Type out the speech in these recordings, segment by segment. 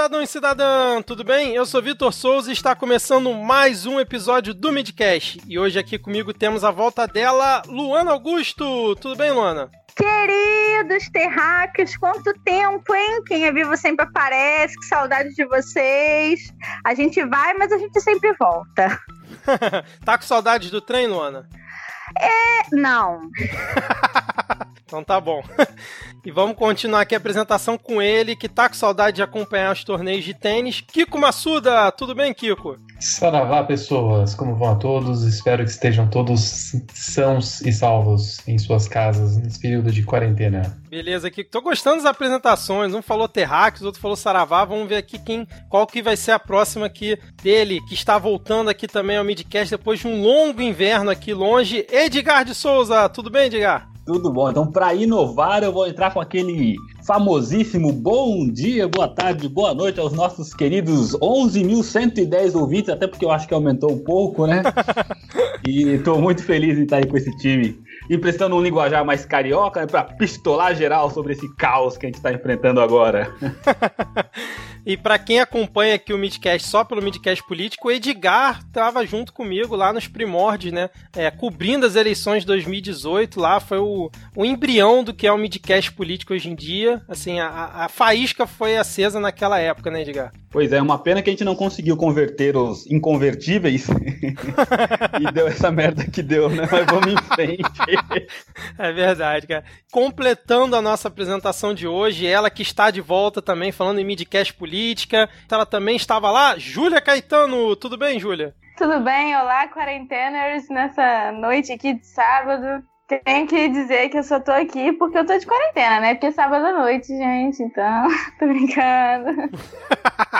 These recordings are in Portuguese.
cidadão e cidadã, tudo bem? Eu sou Vitor Souza e está começando mais um episódio do Midcast. E hoje aqui comigo temos a volta dela, Luana Augusto. Tudo bem, Luana? Queridos terráqueos, quanto tempo, hein? Quem é vivo sempre aparece, que saudade de vocês. A gente vai, mas a gente sempre volta. tá com saudade do trem, Luana? É, não. então tá bom. E vamos continuar aqui a apresentação com ele, que tá com saudade de acompanhar os torneios de tênis. Kiko Massuda, tudo bem, Kiko? Saravá, pessoas, como vão a todos? Espero que estejam todos sãos e salvos em suas casas nesse período de quarentena. Beleza, Kiko. Tô gostando das apresentações. Um falou Terrax, outro falou Saravá. Vamos ver aqui quem, qual que vai ser a próxima aqui dele, que está voltando aqui também ao Midcast depois de um longo inverno aqui longe. Edgar de Souza, tudo bem, Edgar? Tudo bom. Então, para inovar, eu vou entrar com aquele famosíssimo bom dia, boa tarde, boa noite aos nossos queridos 11.110 ouvintes, até porque eu acho que aumentou um pouco, né? e estou muito feliz em estar aí com esse time emprestando um linguajar mais carioca né, para pistolar geral sobre esse caos que a gente está enfrentando agora. e para quem acompanha aqui o Midcast só pelo Midcast político, o Edgar estava junto comigo lá nos primórdios, né? É, cobrindo as eleições de 2018, lá foi o, o embrião do que é o Midcast político hoje em dia. Assim, a, a faísca foi acesa naquela época, né, Edgar? Pois é, uma pena que a gente não conseguiu converter os inconvertíveis e deu essa merda que deu, né? Mas vamos em frente. É verdade, cara. Completando a nossa apresentação de hoje, ela que está de volta também falando em midcast política. Ela também estava lá, Júlia Caetano. Tudo bem, Júlia? Tudo bem, olá, quarenteners, nessa noite aqui de sábado. Tenho que dizer que eu só tô aqui porque eu tô de quarentena, né? Porque é sábado à noite, gente, então. tô brincando.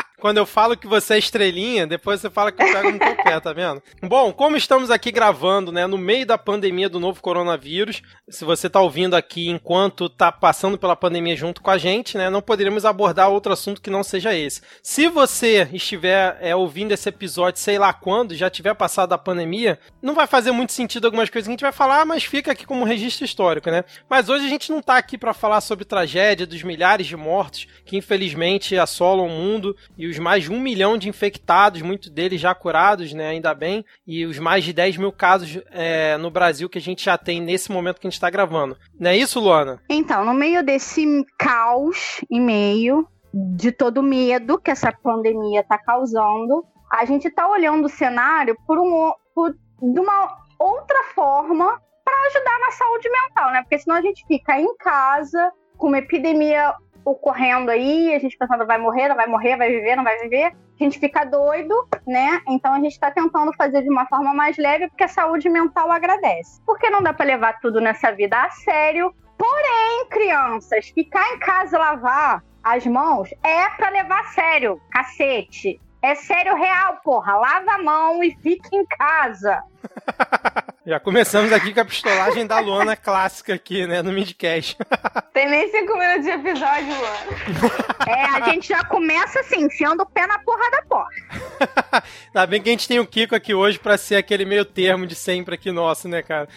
Quando eu falo que você é estrelinha, depois você fala que eu pego no teu pé, tá vendo? Bom, como estamos aqui gravando, né, no meio da pandemia do novo coronavírus, se você tá ouvindo aqui enquanto tá passando pela pandemia junto com a gente, né, não poderíamos abordar outro assunto que não seja esse. Se você estiver é, ouvindo esse episódio, sei lá quando, já tiver passado a pandemia, não vai fazer muito sentido algumas coisas que a gente vai falar, mas fica aqui como registro histórico, né? Mas hoje a gente não tá aqui para falar sobre tragédia dos milhares de mortos que infelizmente assolam o mundo e os mais de um milhão de infectados, muitos deles já curados, né? Ainda bem, e os mais de 10 mil casos é, no Brasil que a gente já tem nesse momento que a gente está gravando. Não é isso, Luana? Então, no meio desse caos e meio de todo medo que essa pandemia está causando, a gente está olhando o cenário por, um, por de uma outra forma para ajudar na saúde mental, né? Porque senão a gente fica em casa com uma epidemia ocorrendo aí, a gente pensando vai morrer, não vai morrer, vai viver, não vai viver. A gente fica doido, né? Então a gente está tentando fazer de uma forma mais leve, porque a saúde mental agradece. Porque não dá para levar tudo nessa vida a sério. Porém, crianças, ficar em casa lavar as mãos é para levar a sério, cacete. É sério real, porra. Lava a mão e fique em casa. Já começamos aqui com a pistolagem da Luana clássica aqui, né, no Midcast. Tem nem cinco minutos de episódio, Luana. É, a gente já começa assim, enfiando o pé na porra da porta. Ainda bem que a gente tem o Kiko aqui hoje pra ser aquele meio termo de sempre aqui nosso, né, cara?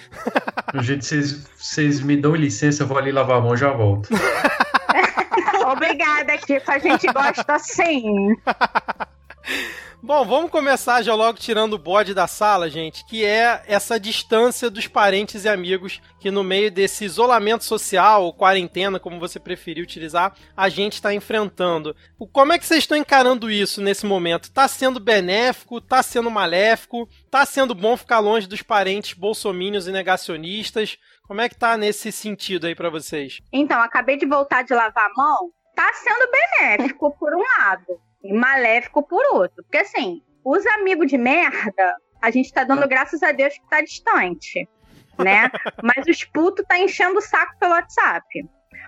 Do jeito que vocês me dão licença, eu vou ali lavar a mão e já volto. Obrigada, Kiko. A gente gosta assim. Bom, vamos começar já logo tirando o bode da sala, gente, que é essa distância dos parentes e amigos que no meio desse isolamento social, ou quarentena, como você preferir utilizar, a gente está enfrentando. Como é que vocês estão encarando isso nesse momento? Tá sendo benéfico? Tá sendo maléfico? Tá sendo bom ficar longe dos parentes bolsomínios e negacionistas? Como é que tá nesse sentido aí para vocês? Então, acabei de voltar de lavar a mão. Tá sendo benéfico por um lado e maléfico por outro. Porque assim, os amigos de merda, a gente tá dando graças a Deus que tá distante, né? Mas os putos tá enchendo o saco pelo WhatsApp.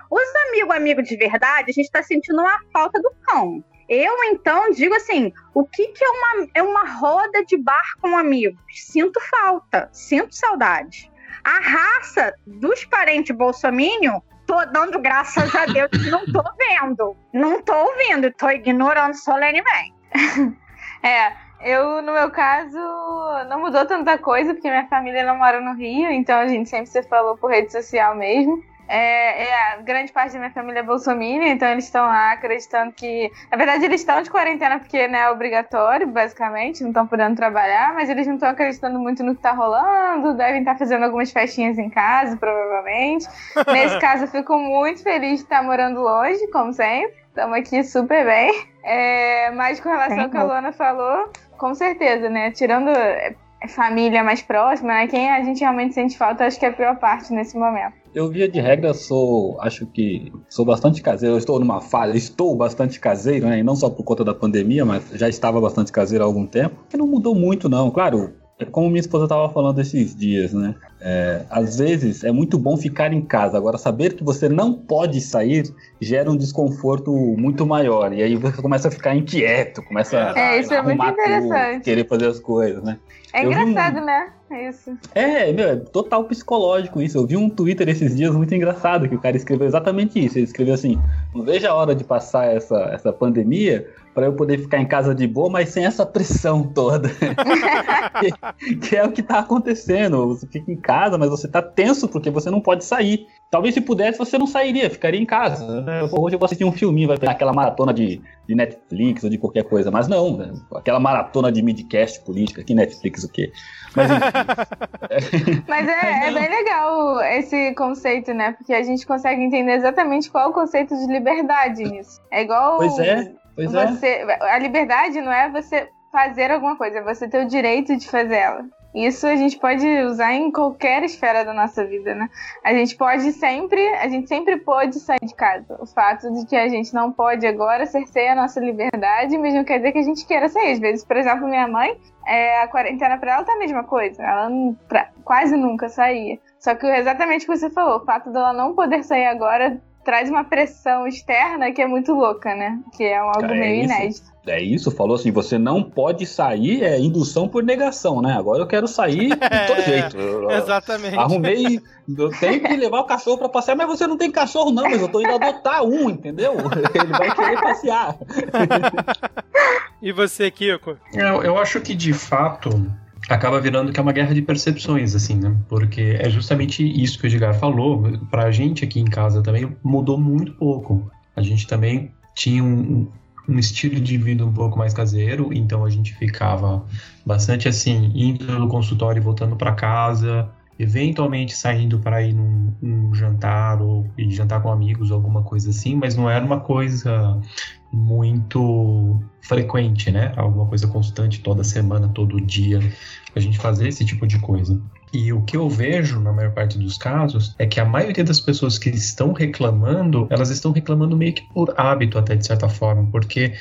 Os amigos amigos de verdade, a gente tá sentindo uma falta do cão. Eu, então, digo assim: o que, que é, uma, é uma roda de bar com amigos? Sinto falta, sinto saudade. A raça dos parentes bolsominion tô dando graças a Deus que não tô vendo. Não tô ouvindo, tô ignorando solenemente. é, eu, no meu caso, não mudou tanta coisa, porque minha família não mora no Rio, então a gente sempre se falou por rede social mesmo. É, é, grande parte da minha família é bolsominion, então eles estão lá acreditando que. Na verdade, eles estão de quarentena porque né, é obrigatório, basicamente, não estão podendo trabalhar, mas eles não estão acreditando muito no que está rolando, devem estar tá fazendo algumas festinhas em casa, provavelmente. Nesse caso, eu fico muito feliz de estar morando longe, como sempre. Estamos aqui super bem. É, mas com relação ao que a Luana falou, com certeza, né? Tirando família mais próxima, né? Quem a gente realmente sente falta, acho que é a pior parte nesse momento. Eu, via de regra, sou, acho que sou bastante caseiro. Eu estou numa fase, estou bastante caseiro, né? E não só por conta da pandemia, mas já estava bastante caseiro há algum tempo. Que não mudou muito, não. Claro, é como minha esposa estava falando esses dias, né? É, às vezes é muito bom ficar em casa. Agora, saber que você não pode sair gera um desconforto muito maior. E aí você começa a ficar inquieto, começa é, isso a é interessante. Tudo, querer fazer as coisas, né? É eu engraçado, um... né? Isso. É, meu, é total psicológico isso. Eu vi um Twitter esses dias muito engraçado que o cara escreveu exatamente isso. Ele escreveu assim: não veja a hora de passar essa, essa pandemia para eu poder ficar em casa de boa, mas sem essa pressão toda. que, que, é o que tá acontecendo. Você fica em casa, mas você tá tenso porque você não pode sair. Talvez se pudesse, você não sairia, ficaria em casa. Né? Hoje eu vou assistir um filminho, vai pegar aquela maratona de, de Netflix ou de qualquer coisa, mas não, né? aquela maratona de midcast política, que Netflix o quê? Mas, mas é, é bem legal esse conceito, né? Porque a gente consegue entender exatamente qual é o conceito de liberdade nisso. É igual. Pois é. Pois é. você. A liberdade não é você fazer alguma coisa, é você ter o direito de fazer ela. Isso a gente pode usar em qualquer esfera da nossa vida, né? A gente pode sempre, a gente sempre pode sair de casa. O fato de que a gente não pode agora cerceia a nossa liberdade, mas não quer dizer que a gente queira sair. Às vezes, por exemplo, minha mãe, é, a quarentena para ela tá a mesma coisa. Ela pra, quase nunca saía. Só que exatamente o que você falou, o fato dela não poder sair agora traz uma pressão externa que é muito louca, né? Que é algo é meio isso. inédito. É isso, falou assim, você não pode sair, é indução por negação, né? Agora eu quero sair de todo jeito. Eu, Exatamente. Arrumei, eu tenho que levar o cachorro para passear, mas você não tem cachorro não, mas eu tô indo adotar um, entendeu? Ele vai querer passear. e você, Kiko? Eu, eu acho que de fato acaba virando que é uma guerra de percepções, assim, né? Porque é justamente isso que o Edgar falou. Pra gente aqui em casa também mudou muito pouco. A gente também tinha um, um estilo de vida um pouco mais caseiro, então a gente ficava bastante assim, indo no consultório e voltando para casa, eventualmente saindo para ir num, jantar ou jantar com amigos, alguma coisa assim, mas não era uma coisa muito frequente, né? Alguma coisa constante toda semana, todo dia, a gente fazer esse tipo de coisa. E o que eu vejo na maior parte dos casos é que a maioria das pessoas que estão reclamando, elas estão reclamando meio que por hábito, até de certa forma, porque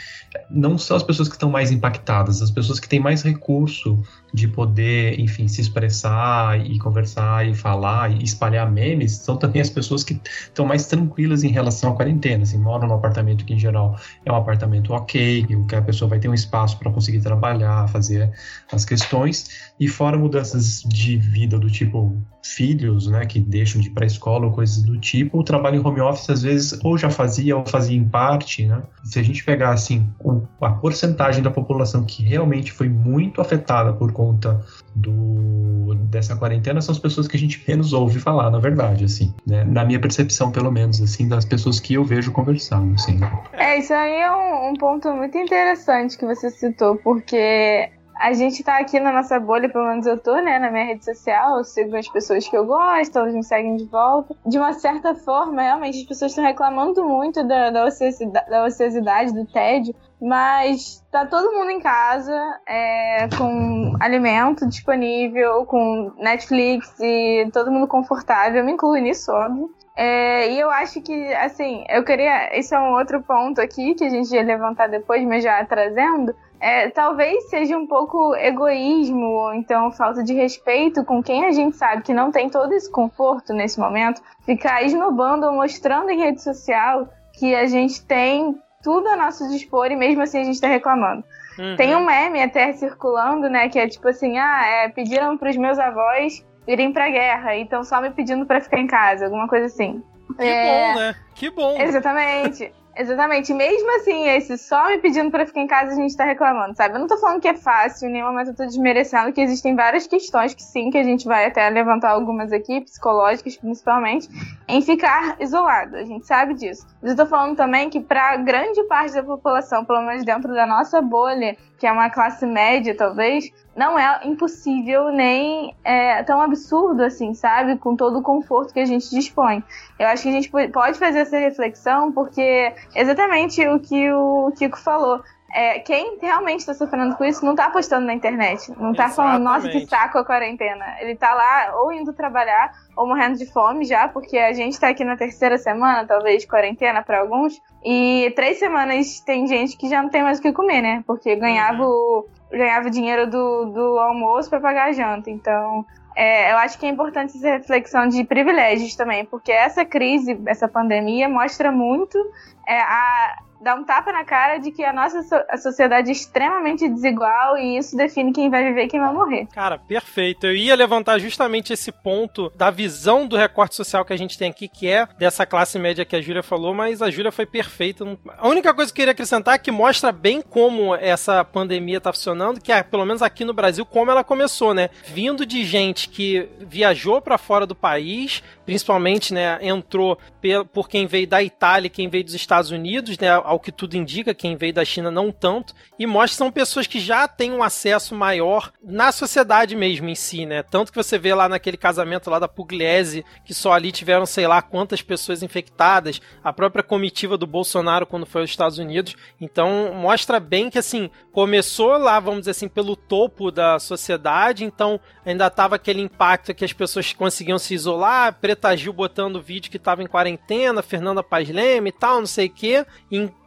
não são as pessoas que estão mais impactadas, as pessoas que têm mais recurso de poder, enfim, se expressar e conversar e falar e espalhar memes, são também as pessoas que estão mais tranquilas em relação à quarentena, assim, moram num apartamento que em geral é um apartamento ok, que a pessoa vai ter um espaço para conseguir trabalhar, fazer as questões, e fora mudanças de vida do tipo filhos, né, que deixam de ir para escola ou coisas do tipo, o trabalho em home office às vezes ou já fazia ou fazia em parte, né? Se a gente pegar assim a porcentagem da população que realmente foi muito afetada por conta do dessa quarentena são as pessoas que a gente menos ouve falar, na verdade, assim, né? Na minha percepção, pelo menos, assim, das pessoas que eu vejo conversando, assim. É, isso aí é um, um ponto muito interessante que você citou, porque a gente tá aqui na nossa bolha, pelo menos eu tô, né, na minha rede social, eu sigo as pessoas que eu gosto, elas me seguem de volta. De uma certa forma, realmente, as pessoas estão reclamando muito da, da, ociosidade, da ociosidade, do tédio, mas tá todo mundo em casa, é, com alimento disponível, com Netflix e todo mundo confortável, eu me incluo nisso, óbvio. É, e eu acho que, assim, eu queria. Esse é um outro ponto aqui que a gente ia levantar depois, mas já trazendo é, talvez seja um pouco egoísmo, ou então falta de respeito com quem a gente sabe que não tem todo esse conforto nesse momento, ficar esnobando ou mostrando em rede social que a gente tem tudo a nosso dispor e mesmo assim a gente tá reclamando. Uhum. Tem um meme até circulando, né, que é tipo assim, ah, é, pediram pros meus avós irem pra guerra, então só me pedindo para ficar em casa, alguma coisa assim. Que é... bom, né? Que bom. Exatamente. Exatamente. Mesmo assim, esse só me pedindo pra ficar em casa, a gente tá reclamando, sabe? Eu não tô falando que é fácil, nenhuma, mas eu tô desmerecendo que existem várias questões que sim, que a gente vai até levantar algumas aqui, psicológicas principalmente, em ficar isolado. A gente sabe disso. Mas eu tô falando também que pra grande parte da população, pelo menos dentro da nossa bolha, que é uma classe média, talvez, não é impossível nem é, tão absurdo assim, sabe? Com todo o conforto que a gente dispõe. Eu acho que a gente pode fazer essa reflexão porque exatamente o que o Kiko falou. É, quem realmente está sofrendo com isso não está postando na internet. Não está falando, nossa, que saco a quarentena. Ele está lá ou indo trabalhar ou morrendo de fome já, porque a gente está aqui na terceira semana, talvez, de quarentena para alguns. E três semanas tem gente que já não tem mais o que comer, né? Porque ganhava o, ganhava dinheiro do, do almoço para pagar a janta. Então, é, eu acho que é importante essa reflexão de privilégios também, porque essa crise, essa pandemia, mostra muito é, a, dá um tapa na cara de que a nossa so a sociedade é extremamente desigual e isso define quem vai viver e quem vai morrer. Cara, perfeito. Eu ia levantar justamente esse ponto da visão do recorte social que a gente tem aqui, que é dessa classe média que a Júlia falou, mas a Júlia foi perfeita. A única coisa que eu queria acrescentar é que mostra bem como essa pandemia tá funcionando, que é, pelo menos aqui no Brasil, como ela começou, né? Vindo de gente que viajou para fora do país, principalmente, né, entrou por quem veio da Itália, quem veio dos Estados Unidos, né, ao que tudo indica, quem veio da China não tanto, e mostra que são pessoas que já têm um acesso maior na sociedade mesmo em si, né? Tanto que você vê lá naquele casamento lá da Pugliese, que só ali tiveram sei lá quantas pessoas infectadas, a própria comitiva do Bolsonaro quando foi aos Estados Unidos. Então, mostra bem que assim, começou lá, vamos dizer assim, pelo topo da sociedade, então ainda tava aquele impacto que as pessoas conseguiam se isolar, Preta Gil botando vídeo que tava em quarentena, Fernanda Paz Leme e tal, não sei o quê.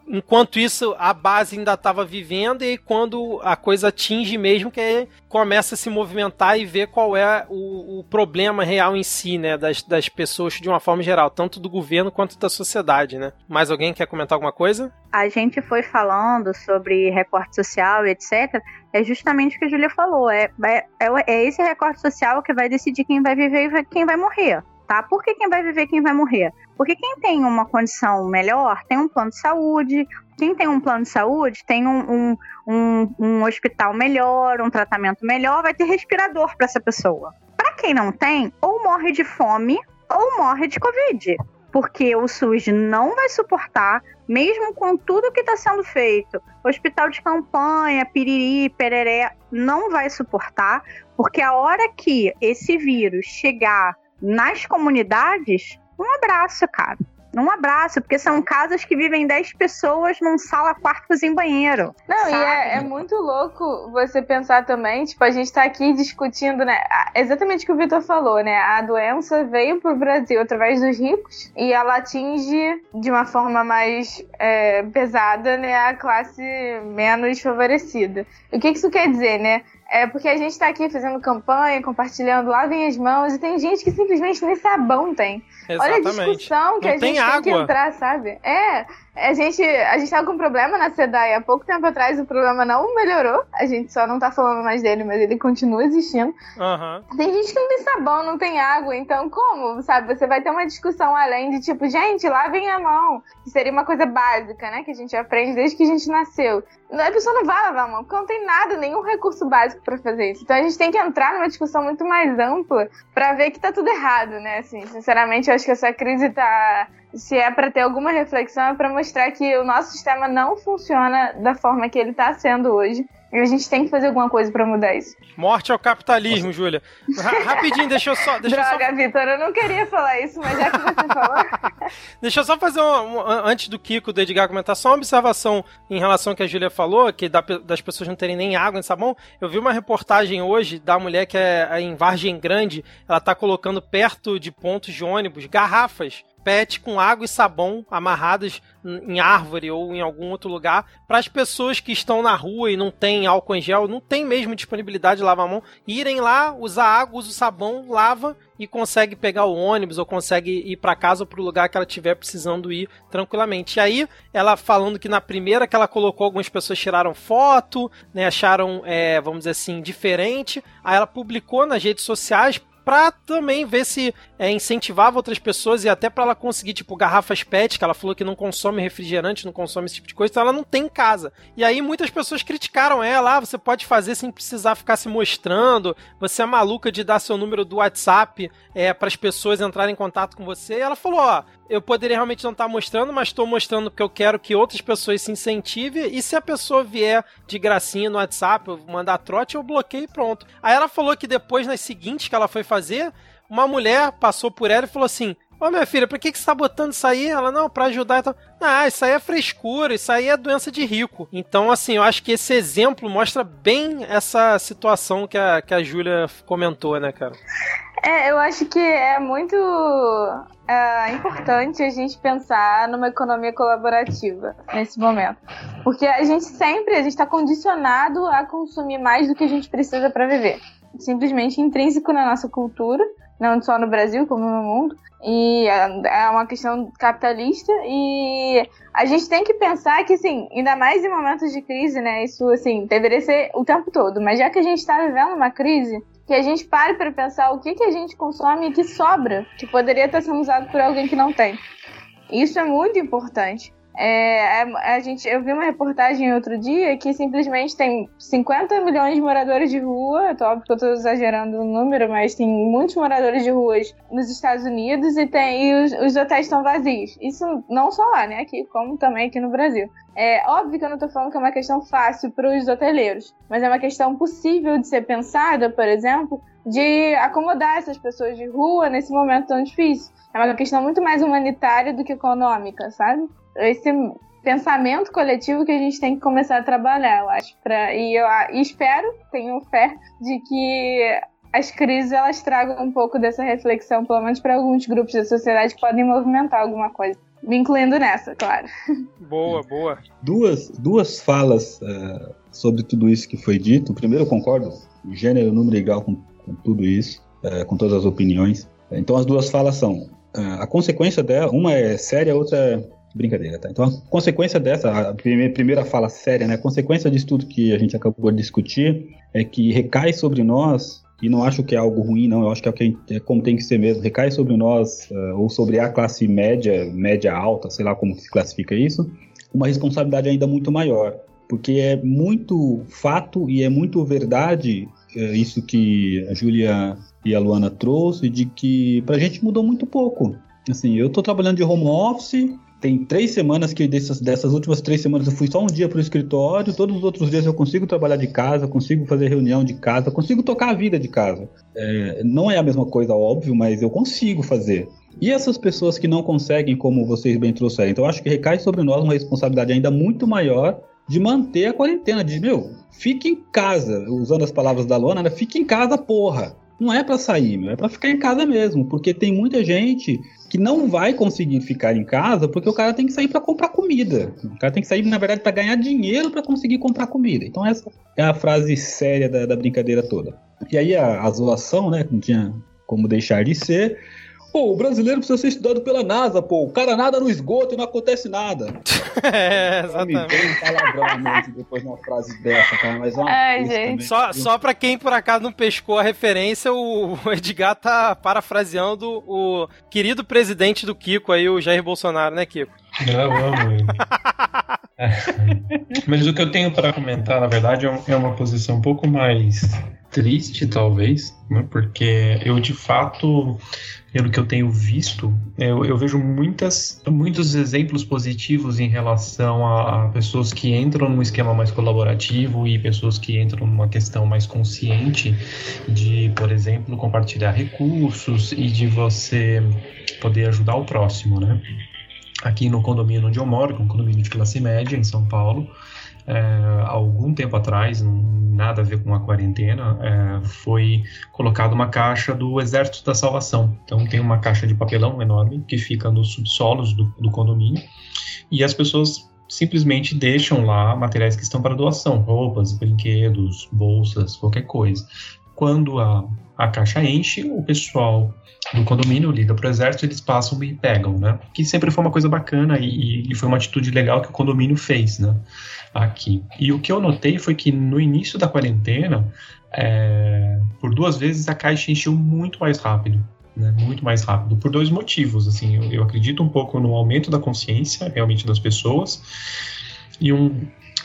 Enquanto isso, a base ainda estava vivendo, e quando a coisa atinge mesmo, que começa a se movimentar e ver qual é o, o, problema real em si, né? Das, das pessoas de uma forma geral, tanto do governo quanto da sociedade, né? Mais alguém quer comentar alguma coisa? A gente foi falando sobre recorte social e etc. É justamente o que a Julia falou. É, é, é esse recorte social que vai decidir quem vai viver e quem vai morrer tá? Por que quem vai viver quem vai morrer? Porque quem tem uma condição melhor tem um plano de saúde, quem tem um plano de saúde tem um, um, um, um hospital melhor, um tratamento melhor, vai ter respirador para essa pessoa. Para quem não tem, ou morre de fome ou morre de Covid. Porque o SUS não vai suportar, mesmo com tudo que está sendo feito, hospital de campanha, piriri, pereré, não vai suportar, porque a hora que esse vírus chegar nas comunidades, um abraço, cara. Um abraço, porque são casas que vivem 10 pessoas num sala, quarto, cozinha banheiro. Não, sabe? e é, é, muito louco você pensar também, tipo, a gente tá aqui discutindo, né? Exatamente o que o Vitor falou, né? A doença veio pro Brasil através dos ricos e ela atinge de uma forma mais é, pesada, né? A classe menos favorecida. O que isso quer dizer, né? É porque a gente está aqui fazendo campanha, compartilhando, lavem as mãos, e tem gente que simplesmente nem sabão tem. Exatamente. Olha a discussão que Não a gente tem, tem que entrar, sabe? É, a gente, a gente tava com um problema na SEDAI há pouco tempo atrás, o problema não melhorou. A gente só não tá falando mais dele, mas ele continua existindo. Uhum. Tem gente que não tem sabão, não tem água, então como? Sabe, você vai ter uma discussão além de tipo, gente, lavem a mão. Que seria uma coisa básica, né? Que a gente aprende desde que a gente nasceu. A pessoa não vai lavar a mão, porque não tem nada, nenhum recurso básico para fazer isso. Então a gente tem que entrar numa discussão muito mais ampla para ver que tá tudo errado, né? Assim, sinceramente, eu acho que essa crise tá se é para ter alguma reflexão, é para mostrar que o nosso sistema não funciona da forma que ele está sendo hoje. E a gente tem que fazer alguma coisa para mudar isso. Morte ao capitalismo, Júlia. Rapidinho, deixa eu só. Deixa Droga, eu só... Vitor, eu não queria falar isso, mas já que você falou. deixa eu só fazer um, um, Antes do Kiko, do Edgar comentar, só uma observação em relação ao que a Júlia falou, que da, das pessoas não terem nem água nem sabão. Eu vi uma reportagem hoje da mulher que é, é em Vargem Grande, ela tá colocando perto de pontos de ônibus garrafas PET com água e sabão amarradas em árvore ou em algum outro lugar para as pessoas que estão na rua e não tem álcool em gel, não tem mesmo disponibilidade de lavar a mão, irem lá, usar água, usa o sabão, lava e consegue pegar o ônibus ou consegue ir para casa ou para o lugar que ela estiver precisando ir tranquilamente. E aí, ela falando que na primeira que ela colocou, algumas pessoas tiraram foto, né, acharam, é, vamos dizer assim, diferente. Aí ela publicou nas redes sociais pra também ver se é, incentivava outras pessoas e até para ela conseguir, tipo, garrafas PET, que ela falou que não consome refrigerante, não consome esse tipo de coisa, então ela não tem em casa. E aí muitas pessoas criticaram ela, ah, você pode fazer sem precisar ficar se mostrando, você é maluca de dar seu número do WhatsApp é, para as pessoas entrarem em contato com você. E ela falou, ó, eu poderia realmente não estar tá mostrando, mas estou mostrando porque eu quero que outras pessoas se incentivem. E se a pessoa vier de gracinha no WhatsApp, eu mandar trote, eu bloqueio e pronto. Aí ela falou que depois, nas seguintes que ela foi fazer, uma mulher passou por ela e falou assim: Ô minha filha, por que, que você tá botando isso aí? Ela, não, pra ajudar e tal. Ah, isso aí é frescura, isso aí é doença de rico. Então, assim, eu acho que esse exemplo mostra bem essa situação que a, que a Júlia comentou, né, cara? É, eu acho que é muito é, importante a gente pensar numa economia colaborativa nesse momento. Porque a gente sempre, a gente está condicionado a consumir mais do que a gente precisa para viver. Simplesmente intrínseco na nossa cultura, não só no Brasil, como no mundo. E é, é uma questão capitalista e a gente tem que pensar que, assim, ainda mais em momentos de crise, né? Isso, assim, deveria ser o tempo todo. Mas já que a gente está vivendo uma crise, que a gente pare para pensar o que, que a gente consome e que sobra, que poderia estar sendo usado por alguém que não tem. Isso é muito importante. É, é, a gente, eu vi uma reportagem outro dia que simplesmente tem 50 milhões de moradores de rua. É óbvio que eu estou exagerando o número, mas tem muitos moradores de ruas nos Estados Unidos e, tem, e os, os hotéis estão vazios. Isso não só lá, né? Aqui, como também aqui no Brasil. É óbvio que eu não estou falando que é uma questão fácil para os hoteleiros, mas é uma questão possível de ser pensada, por exemplo, de acomodar essas pessoas de rua nesse momento tão difícil. É uma questão muito mais humanitária do que econômica, sabe? Esse pensamento coletivo que a gente tem que começar a trabalhar, eu acho. Pra, e eu e espero, tenho fé, de que as crises elas tragam um pouco dessa reflexão, pelo menos para alguns grupos da sociedade que podem movimentar alguma coisa. Me incluindo nessa, claro. Boa, boa. Duas, duas falas uh, sobre tudo isso que foi dito. Primeiro, eu concordo, gênero, número igual com, com tudo isso, uh, com todas as opiniões. Então, as duas falas são: uh, a consequência dela, uma é séria, a outra é Brincadeira, tá? Então, a consequência dessa, a primeira fala séria, né? A consequência disso tudo que a gente acabou de discutir é que recai sobre nós, e não acho que é algo ruim, não, eu acho que é, é como tem que ser mesmo, recai sobre nós, uh, ou sobre a classe média, média alta, sei lá como se classifica isso, uma responsabilidade ainda muito maior. Porque é muito fato e é muito verdade uh, isso que a Júlia e a Luana trouxe, de que pra gente mudou muito pouco. Assim, eu tô trabalhando de home office, tem três semanas que dessas, dessas últimas três semanas eu fui só um dia para o escritório, todos os outros dias eu consigo trabalhar de casa, consigo fazer reunião de casa, consigo tocar a vida de casa. É, não é a mesma coisa, óbvio, mas eu consigo fazer. E essas pessoas que não conseguem, como vocês bem trouxeram, então acho que recai sobre nós uma responsabilidade ainda muito maior de manter a quarentena, de, meu, fique em casa, usando as palavras da Lona, né? fique em casa, porra não é para sair, meu, é para ficar em casa mesmo, porque tem muita gente que não vai conseguir ficar em casa porque o cara tem que sair para comprar comida. O cara tem que sair, na verdade, para ganhar dinheiro para conseguir comprar comida. Então essa é a frase séria da, da brincadeira toda. E aí a, a zoação, né, não tinha como deixar de ser, Pô, o brasileiro precisa ser estudado pela NASA, pô. O cara nada no esgoto e não acontece nada. é, exatamente. Me palavrão depois de uma frase dessa, cara. Mas é uma Ai, gente. Só, só pra quem por acaso não pescou a referência, o Edgar tá parafraseando o querido presidente do Kiko aí, o Jair Bolsonaro, né, Kiko? Eu amo ele. Mas o que eu tenho para comentar, na verdade, é, é uma posição um pouco mais triste, talvez, né? porque eu de fato pelo que eu tenho visto, eu, eu, vejo muitas, muitos exemplos positivos em relação a, a, pessoas que entram num esquema mais colaborativo e pessoas que entram numa questão mais consciente de, por exemplo, compartilhar recursos e de você poder ajudar o próximo, né? Aqui no condomínio onde eu moro, que é um condomínio de classe média em São Paulo, é, algum tempo atrás, nada a ver com a quarentena, é, foi colocada uma caixa do Exército da Salvação. Então tem uma caixa de papelão enorme que fica nos subsolos do, do condomínio e as pessoas simplesmente deixam lá materiais que estão para doação, roupas, brinquedos, bolsas, qualquer coisa. Quando a, a caixa enche, o pessoal do condomínio liga para o exército, eles passam e pegam, né? Que sempre foi uma coisa bacana e, e foi uma atitude legal que o condomínio fez, né? aqui. E o que eu notei foi que no início da quarentena, é, por duas vezes a caixa encheu muito mais rápido. Né, muito mais rápido, por dois motivos. Assim, eu, eu acredito um pouco no aumento da consciência realmente das pessoas e um,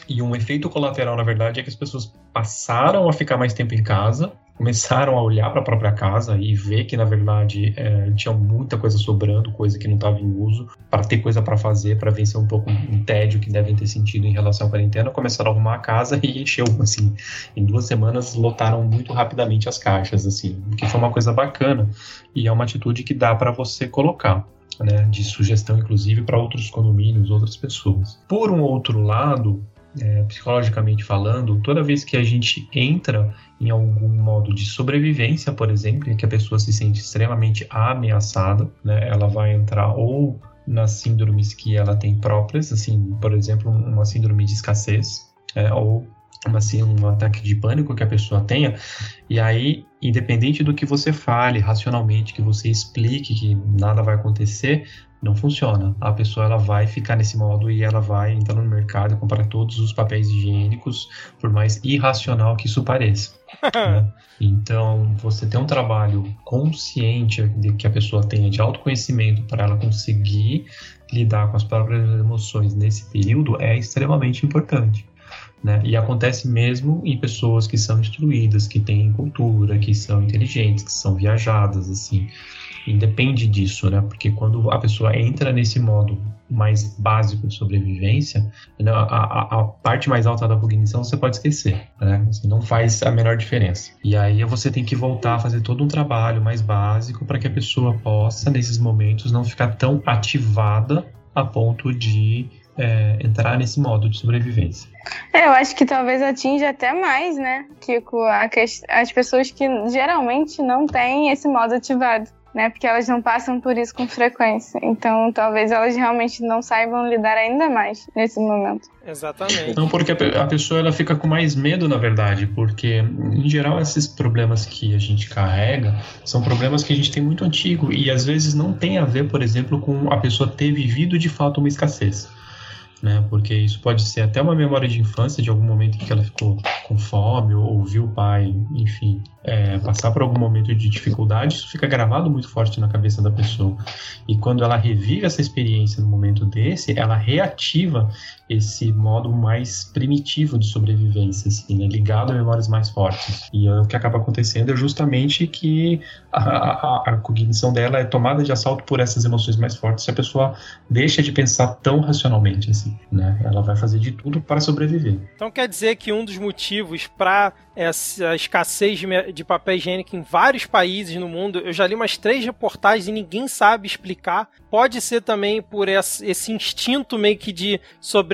e um efeito colateral, na verdade, é que as pessoas passaram a ficar mais tempo em casa, começaram a olhar para a própria casa e ver que, na verdade, é, tinha muita coisa sobrando, coisa que não estava em uso, para ter coisa para fazer, para vencer um pouco um tédio que devem ter sentido em relação à quarentena, começaram a arrumar a casa e encheu, assim, em duas semanas lotaram muito rapidamente as caixas, assim, o que foi uma coisa bacana e é uma atitude que dá para você colocar. Né, de sugestão, inclusive, para outros condomínios, outras pessoas. Por um outro lado, é, psicologicamente falando, toda vez que a gente entra em algum modo de sobrevivência, por exemplo, em que a pessoa se sente extremamente ameaçada, né, ela vai entrar ou nas síndromes que ela tem próprias, assim, por exemplo, uma síndrome de escassez, é, ou assim, um ataque de pânico que a pessoa tenha, e aí, independente do que você fale racionalmente, que você explique que nada vai acontecer, não funciona. A pessoa ela vai ficar nesse modo e ela vai entrar no mercado e comprar todos os papéis higiênicos, por mais irracional que isso pareça. né? Então, você ter um trabalho consciente de que a pessoa tenha de autoconhecimento para ela conseguir lidar com as próprias emoções nesse período é extremamente importante. Né? E acontece mesmo em pessoas que são instruídas, que têm cultura, que são inteligentes, que são viajadas, assim. Independe disso, né? Porque quando a pessoa entra nesse modo mais básico de sobrevivência, né, a, a, a, parte mais alta da cognição você pode esquecer, né? Você não faz a menor diferença. E aí você tem que voltar a fazer todo um trabalho mais básico para que a pessoa possa, nesses momentos, não ficar tão ativada a ponto de é, entrar nesse modo de sobrevivência. É, eu acho que talvez atinja até mais, né, Kiko, as pessoas que geralmente não têm esse modo ativado né? Porque elas não passam por isso com frequência. Então, talvez elas realmente não saibam lidar ainda mais nesse momento. Exatamente. Não, porque a pessoa ela fica com mais medo, na verdade, porque em geral esses problemas que a gente carrega são problemas que a gente tem muito antigo e às vezes não tem a ver, por exemplo, com a pessoa ter vivido de fato uma escassez né? Porque isso pode ser até uma memória de infância, de algum momento em que ela ficou com fome ou viu o pai, enfim, é, passar por algum momento de dificuldade, isso fica gravado muito forte na cabeça da pessoa. E quando ela revive essa experiência no momento desse, ela reativa esse modo mais primitivo de sobrevivência, assim, né? ligado a memórias mais fortes. E é o que acaba acontecendo é justamente que a, a, a, cognição dela é tomada de assalto por essas emoções mais fortes. Se a pessoa deixa de pensar tão racionalmente, assim, né? Ela vai fazer de tudo para sobreviver. Então quer dizer que um dos motivos para essa escassez de, papel higiênico em vários países no mundo, eu já li umas três reportagens e ninguém sabe explicar. Pode ser também por esse, instinto meio que de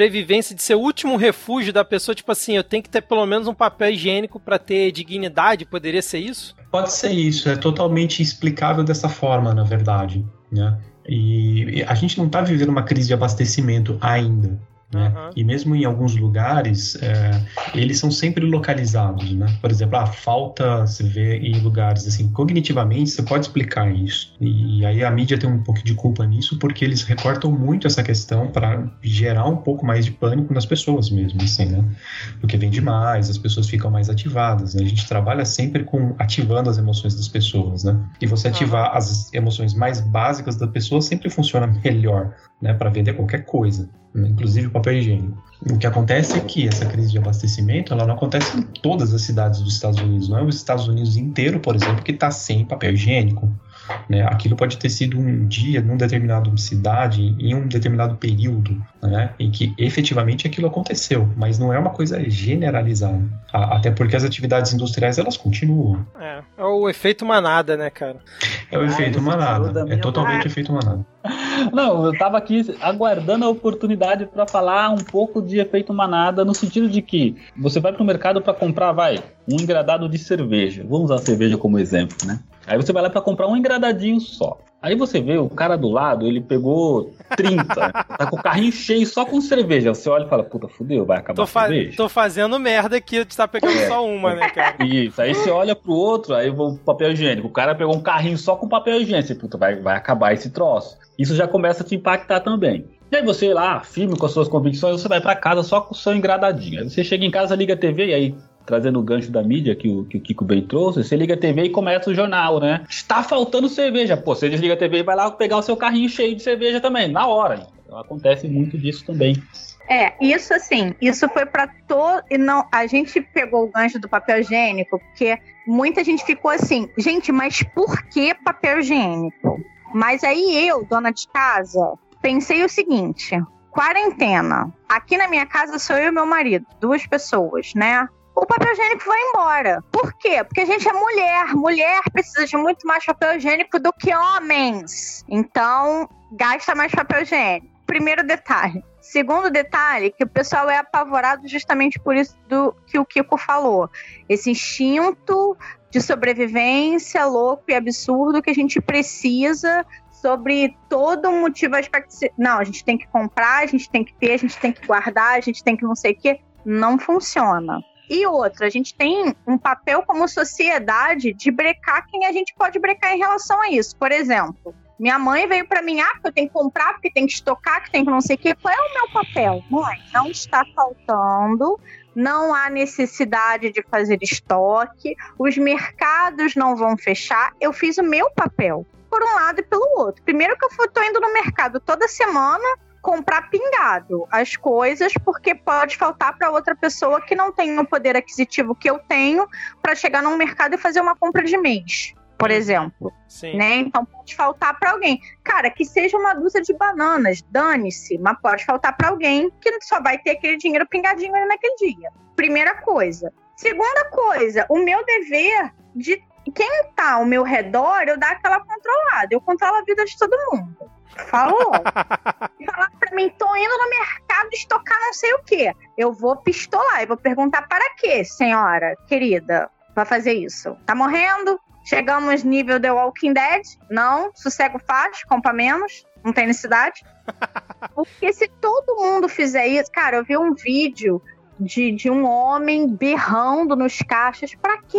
sobrevivência, de ser o último refúgio da pessoa, tipo assim, eu tenho que ter pelo menos um papel higiênico para ter dignidade, poderia ser isso? Pode ser isso, é totalmente explicável dessa forma, na verdade, né? E a gente não está vivendo uma crise de abastecimento ainda. Né? Uhum. E mesmo em alguns lugares, é, eles são sempre localizados, né? Por exemplo, a falta se vê em lugares assim, cognitivamente você pode explicar isso. E, e aí a mídia tem um pouco de culpa nisso porque eles recortam muito essa questão para gerar um pouco mais de pânico nas pessoas mesmo, assim, né? Porque vem demais, as pessoas ficam mais ativadas. Né? A gente trabalha sempre com ativando as emoções das pessoas, né? E você ativar uhum. as emoções mais básicas da pessoa sempre funciona melhor, né? Para vender qualquer coisa inclusive papel higiênico. O que acontece é que essa crise de abastecimento ela não acontece em todas as cidades dos Estados Unidos, não é os Estados Unidos inteiro, por exemplo, que está sem papel higiênico. Né? Aquilo pode ter sido um dia, num determinado cidade, em um determinado período, né? em que efetivamente aquilo aconteceu, mas não é uma coisa generalizada. Até porque as atividades industriais elas continuam. É, é o efeito manada, né, cara? É o efeito manada. É totalmente o efeito manada. Não, eu tava aqui aguardando a oportunidade para falar um pouco de efeito manada, no sentido de que você vai pro mercado para comprar, vai, um engradado de cerveja. Vamos usar a cerveja como exemplo, né? Aí você vai lá para comprar um engradadinho só. Aí você vê o cara do lado, ele pegou 30, tá com o carrinho cheio só com cerveja. Você olha e fala, puta, fudeu, vai acabar tô a cerveja. Tô fazendo merda aqui, tu tá pegando é. só uma, né, cara? Isso, aí você olha pro outro, aí o papel higiênico. O cara pegou um carrinho só com papel higiênico. Você, puta, vai, vai acabar esse troço. Isso já começa a te impactar também. E aí você lá, firme com as suas convicções, você vai para casa só com o seu engradadinho. Aí você chega em casa, liga a TV e aí trazendo o gancho da mídia que o, que o Kiko bem trouxe, você liga a TV e começa o jornal, né? Está faltando cerveja. Pô, você desliga a TV e vai lá pegar o seu carrinho cheio de cerveja também, na hora. Então, acontece muito disso também. É, isso assim, isso foi para todo. E não, a gente pegou o gancho do papel higiênico, porque muita gente ficou assim, gente, mas por que papel higiênico? Mas aí eu, dona de casa, pensei o seguinte: quarentena. Aqui na minha casa sou eu e meu marido, duas pessoas, né? O papel higiênico vai embora. Por quê? Porque a gente é mulher. Mulher precisa de muito mais papel higiênico do que homens. Então, gasta mais papel higiênico. Primeiro detalhe. Segundo detalhe, que o pessoal é apavorado justamente por isso do que o Kiko falou. Esse instinto de sobrevivência louco e absurdo que a gente precisa sobre todo motivo aspecto. Não, a gente tem que comprar, a gente tem que ter, a gente tem que guardar, a gente tem que não sei o quê. Não funciona. E outra, a gente tem um papel como sociedade de brecar quem a gente pode brecar em relação a isso. Por exemplo, minha mãe veio para mim, ah, porque eu tenho que comprar, porque tem que estocar, que tem que não sei o quê. Qual é o meu papel? Mãe, não está faltando, não há necessidade de fazer estoque, os mercados não vão fechar. Eu fiz o meu papel, por um lado e pelo outro. Primeiro que eu estou indo no mercado toda semana comprar pingado as coisas, porque pode faltar para outra pessoa que não tem o poder aquisitivo que eu tenho para chegar num mercado e fazer uma compra de mês por exemplo. Sim. Né? Então pode faltar para alguém. Cara, que seja uma dúzia de bananas, dane-se, mas pode faltar para alguém que só vai ter aquele dinheiro pingadinho ali naquele dia. Primeira coisa. Segunda coisa, o meu dever de quem tá ao meu redor, eu dar aquela controlada. Eu controlo a vida de todo mundo. Falou? Falar pra mim, tô indo no mercado estocar não sei o quê. Eu vou pistolar, eu vou perguntar para quê, senhora querida, vai fazer isso? Tá morrendo? Chegamos nível The Walking Dead? Não. Sossego faz, compra menos. Não tem necessidade. Porque se todo mundo fizer isso. Cara, eu vi um vídeo de, de um homem berrando nos caixas. Pra quê?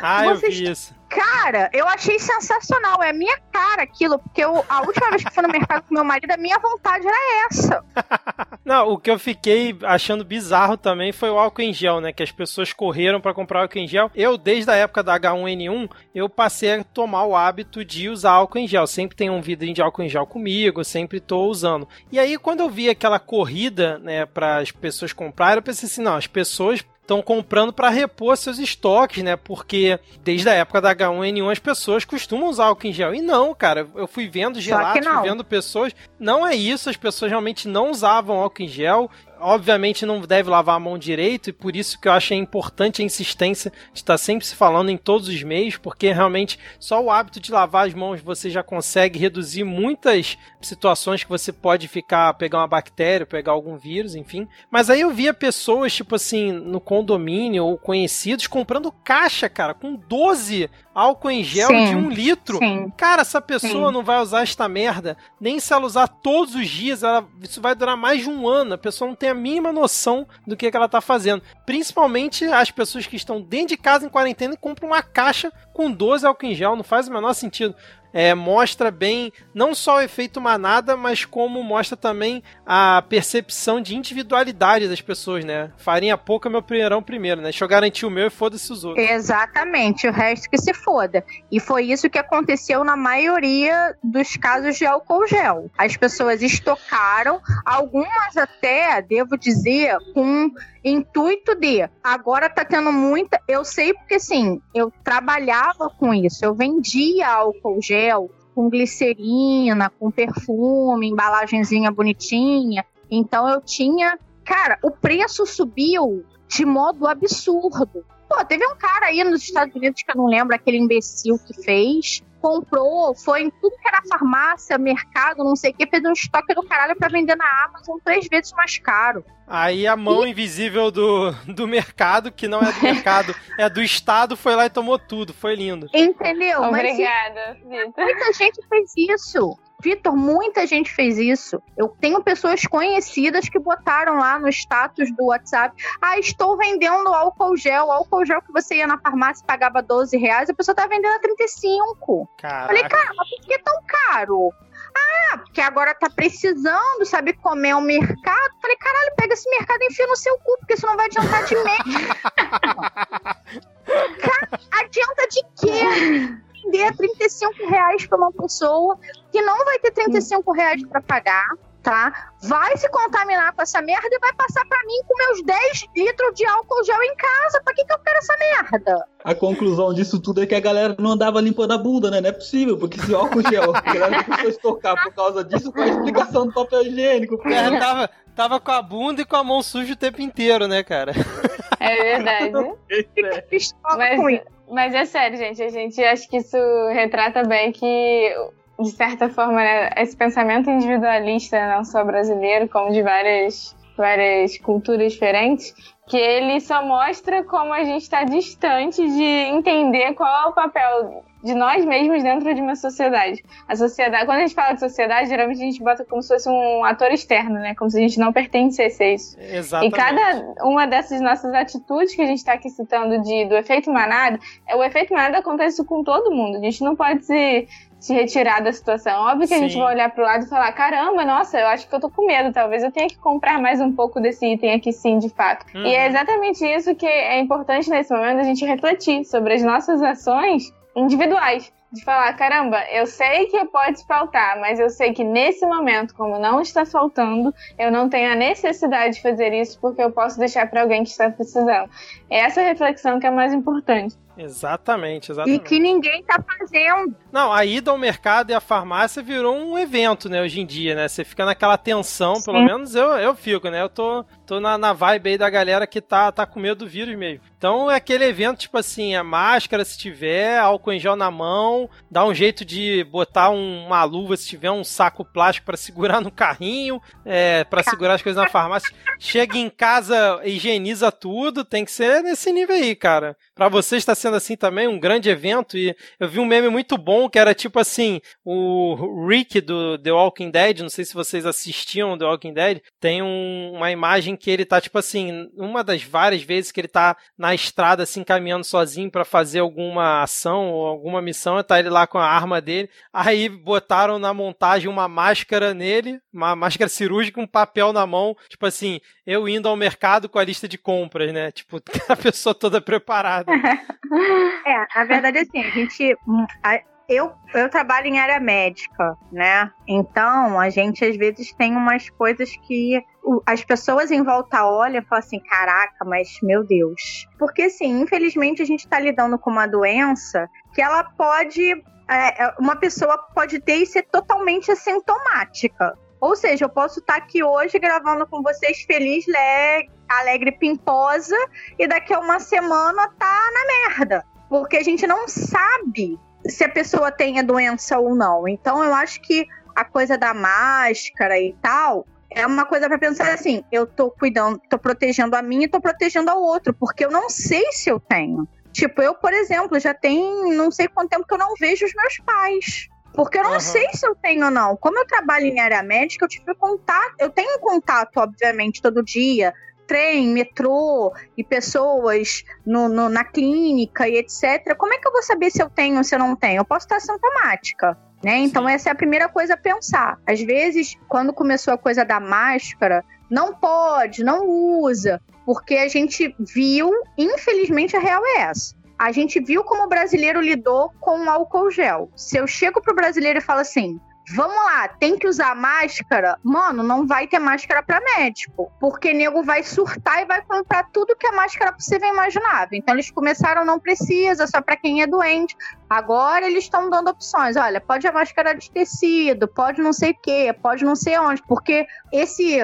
Ah, Vocês... eu vi isso. Cara, eu achei sensacional. É a minha cara aquilo, porque eu, a última vez que fui no mercado com meu marido, a minha vontade era essa. Não, o que eu fiquei achando bizarro também foi o álcool em gel, né? Que as pessoas correram para comprar álcool em gel. Eu, desde a época da H1N1, eu passei a tomar o hábito de usar álcool em gel. Sempre tenho um vidrinho de álcool em gel comigo, sempre tô usando. E aí, quando eu vi aquela corrida, né, para as pessoas comprarem, eu pensei assim, não, as pessoas estão comprando para repor seus estoques, né? Porque desde a época da H1N1 as pessoas costumam usar álcool em gel. E não, cara, eu fui vendo gelatos, fui vendo pessoas. Não é isso, as pessoas realmente não usavam álcool em gel obviamente não deve lavar a mão direito, e por isso que eu acho importante a insistência de estar sempre se falando em todos os meios, porque realmente só o hábito de lavar as mãos você já consegue reduzir muitas situações que você pode ficar, pegar uma bactéria, pegar algum vírus, enfim. Mas aí eu via pessoas, tipo assim, no condomínio ou conhecidos comprando caixa, cara, com 12 álcool em gel sim, de um litro. Sim, Cara, essa pessoa sim. não vai usar esta merda. Nem se ela usar todos os dias, ela, isso vai durar mais de um ano. A pessoa não tem a mínima noção do que, que ela tá fazendo. Principalmente as pessoas que estão dentro de casa em quarentena e compram uma caixa com 12 álcool em gel. Não faz o menor sentido é, mostra bem não só o efeito manada, mas como mostra também a percepção de individualidade das pessoas, né? Farinha pouca, meu primeirão primeiro, né? Deixa eu garantir o meu e foda-se os outros. Exatamente, o resto que se foda. E foi isso que aconteceu na maioria dos casos de álcool gel. As pessoas estocaram, algumas até, devo dizer, com intuito de agora tá tendo muita. Eu sei porque assim, eu trabalhava com isso, eu vendia álcool gel com glicerina, com perfume, embalagenzinha bonitinha. Então eu tinha. Cara, o preço subiu de modo absurdo. Pô, teve um cara aí nos Estados Unidos que eu não lembro, aquele imbecil que fez, comprou, foi em tudo que era farmácia, mercado, não sei o que, fez um estoque do caralho para vender na Amazon três vezes mais caro. Aí a mão e... invisível do, do mercado, que não é do mercado, é do Estado, foi lá e tomou tudo. Foi lindo. Entendeu? Obrigada, Mas, Muita gente fez isso. Vitor, muita gente fez isso. Eu tenho pessoas conhecidas que botaram lá no status do WhatsApp: Ah, estou vendendo álcool gel. Álcool gel que você ia na farmácia e pagava 12 reais, a pessoa tá vendendo a 35. Caraca. Falei, cara, mas por que tão caro? Ah, porque agora tá precisando, sabe, comer o mercado. Falei, caralho, pega esse mercado e enfia no seu cu, porque isso não vai adiantar de mim. Adianta de quê? Vender 35 reais pra uma pessoa que não vai ter 35 reais pra pagar, tá? Vai se contaminar com essa merda e vai passar pra mim com meus 10 litros de álcool gel em casa. Pra que, que eu quero essa merda? A conclusão disso tudo é que a galera não andava limpando a bunda, né? Não é possível, porque se álcool gel, a galera começou a estocar por causa disso, qual a explicação do papel higiênico? O cara tava, tava com a bunda e com a mão suja o tempo inteiro, né, cara? É verdade. É. Pistola Mas, com isso. Mas é sério, gente. A gente acha que isso retrata bem que, de certa forma, né, esse pensamento individualista, não só brasileiro, como de várias, várias culturas diferentes, que ele só mostra como a gente está distante de entender qual é o papel de nós mesmos dentro de uma sociedade. A sociedade, quando a gente fala de sociedade, geralmente a gente bota como se fosse um ator externo, né? Como se a gente não pertencesse a isso. E Exatamente. cada uma dessas nossas atitudes que a gente está aqui citando de, do efeito manada, é, o efeito manada acontece com todo mundo. A gente não pode se, se retirar da situação. Óbvio que a gente Sim. vai olhar pro lado e falar: caramba, nossa, eu acho que eu tô com medo. Talvez eu tenha que comprar mais um pouco desse item aqui, sim, de fato. Uhum. E é exatamente isso que é importante nesse momento a gente refletir sobre as nossas ações individuais. De falar, caramba, eu sei que pode faltar, mas eu sei que nesse momento, como não está faltando, eu não tenho a necessidade de fazer isso porque eu posso deixar para alguém que está precisando. É essa reflexão que é mais importante. Exatamente, E exatamente. que ninguém tá fazendo. Não, a ida ao mercado e a farmácia virou um evento, né, hoje em dia, né? Você fica naquela tensão, pelo Sim. menos eu, eu fico, né? Eu tô, tô na, na vibe aí da galera que tá, tá com medo do vírus mesmo. Então é aquele evento, tipo assim, a máscara se tiver, álcool em gel na mão, dá um jeito de botar um- uma luva se tiver, um saco plástico pra segurar no carrinho, é, para segurar as coisas na farmácia. Chega em casa, higieniza tudo, tem que ser nesse nível aí, cara. Pra vocês está sendo assim também um grande evento e eu vi um meme muito bom que era tipo assim, o Rick do The Walking Dead, não sei se vocês assistiam The Walking Dead, tem um- uma imagem que ele tá tipo assim, uma das várias vezes que ele tá na estrada assim caminhando sozinho pra fazer alguma ação ou alguma missão, tá ele lá com a arma dele. Aí botaram na montagem uma máscara nele, uma máscara cirúrgica, um papel na mão, tipo assim, eu indo ao mercado com a lista de compras, né? Tipo, a pessoa toda preparada. É, na verdade, assim, a gente. a- Eu, eu trabalho em área médica, né? Então, a gente às vezes tem umas coisas que as pessoas em volta olham e falam assim: caraca, mas meu Deus. Porque, assim, infelizmente a gente está lidando com uma doença que ela pode. é, é, uma pessoa pode ter e ser totalmente assintomática. Ou seja, eu posso estar aqui hoje gravando com vocês feliz, le- alegre, pimposa, e daqui a uma semana tá na merda. Porque a gente não sabe se a pessoa tem a doença ou não. Então eu acho que a coisa da máscara e tal é uma coisa para pensar assim, eu tô cuidando, tô protegendo a mim e tô protegendo ao outro, porque eu não sei se eu tenho. Tipo, eu, por exemplo, já tem não sei quanto tempo que eu não vejo os meus pais. Porque eu não Aham. sei se eu tenho ou não. Como eu trabalho em área médica, eu tive contato, eu tenho contato, obviamente, todo dia, trem, metrô e pessoas no, no- na clínica e etc. Como é que eu vou saber se eu tenho ou se eu não tenho? Eu posso estar sintomática. Né? Então, Sim. essa é a primeira coisa a pensar. Às vezes, quando começou a coisa da máscara, não pode, não usa, porque a gente viu, infelizmente, a real é essa. A gente viu como o brasileiro lidou com o álcool gel. Se eu chego pro brasileiro e falo assim: Vamos lá, tem que usar máscara? Mano, não vai ter máscara pra médico. Porque nego vai surtar e vai comprar tudo que é máscara possível e imaginável. Então eles começaram, não precisa, só pra quem é doente. Agora eles estão dando opções. Olha, pode a máscara de tecido, pode não sei o quê, pode não sei onde. Porque esse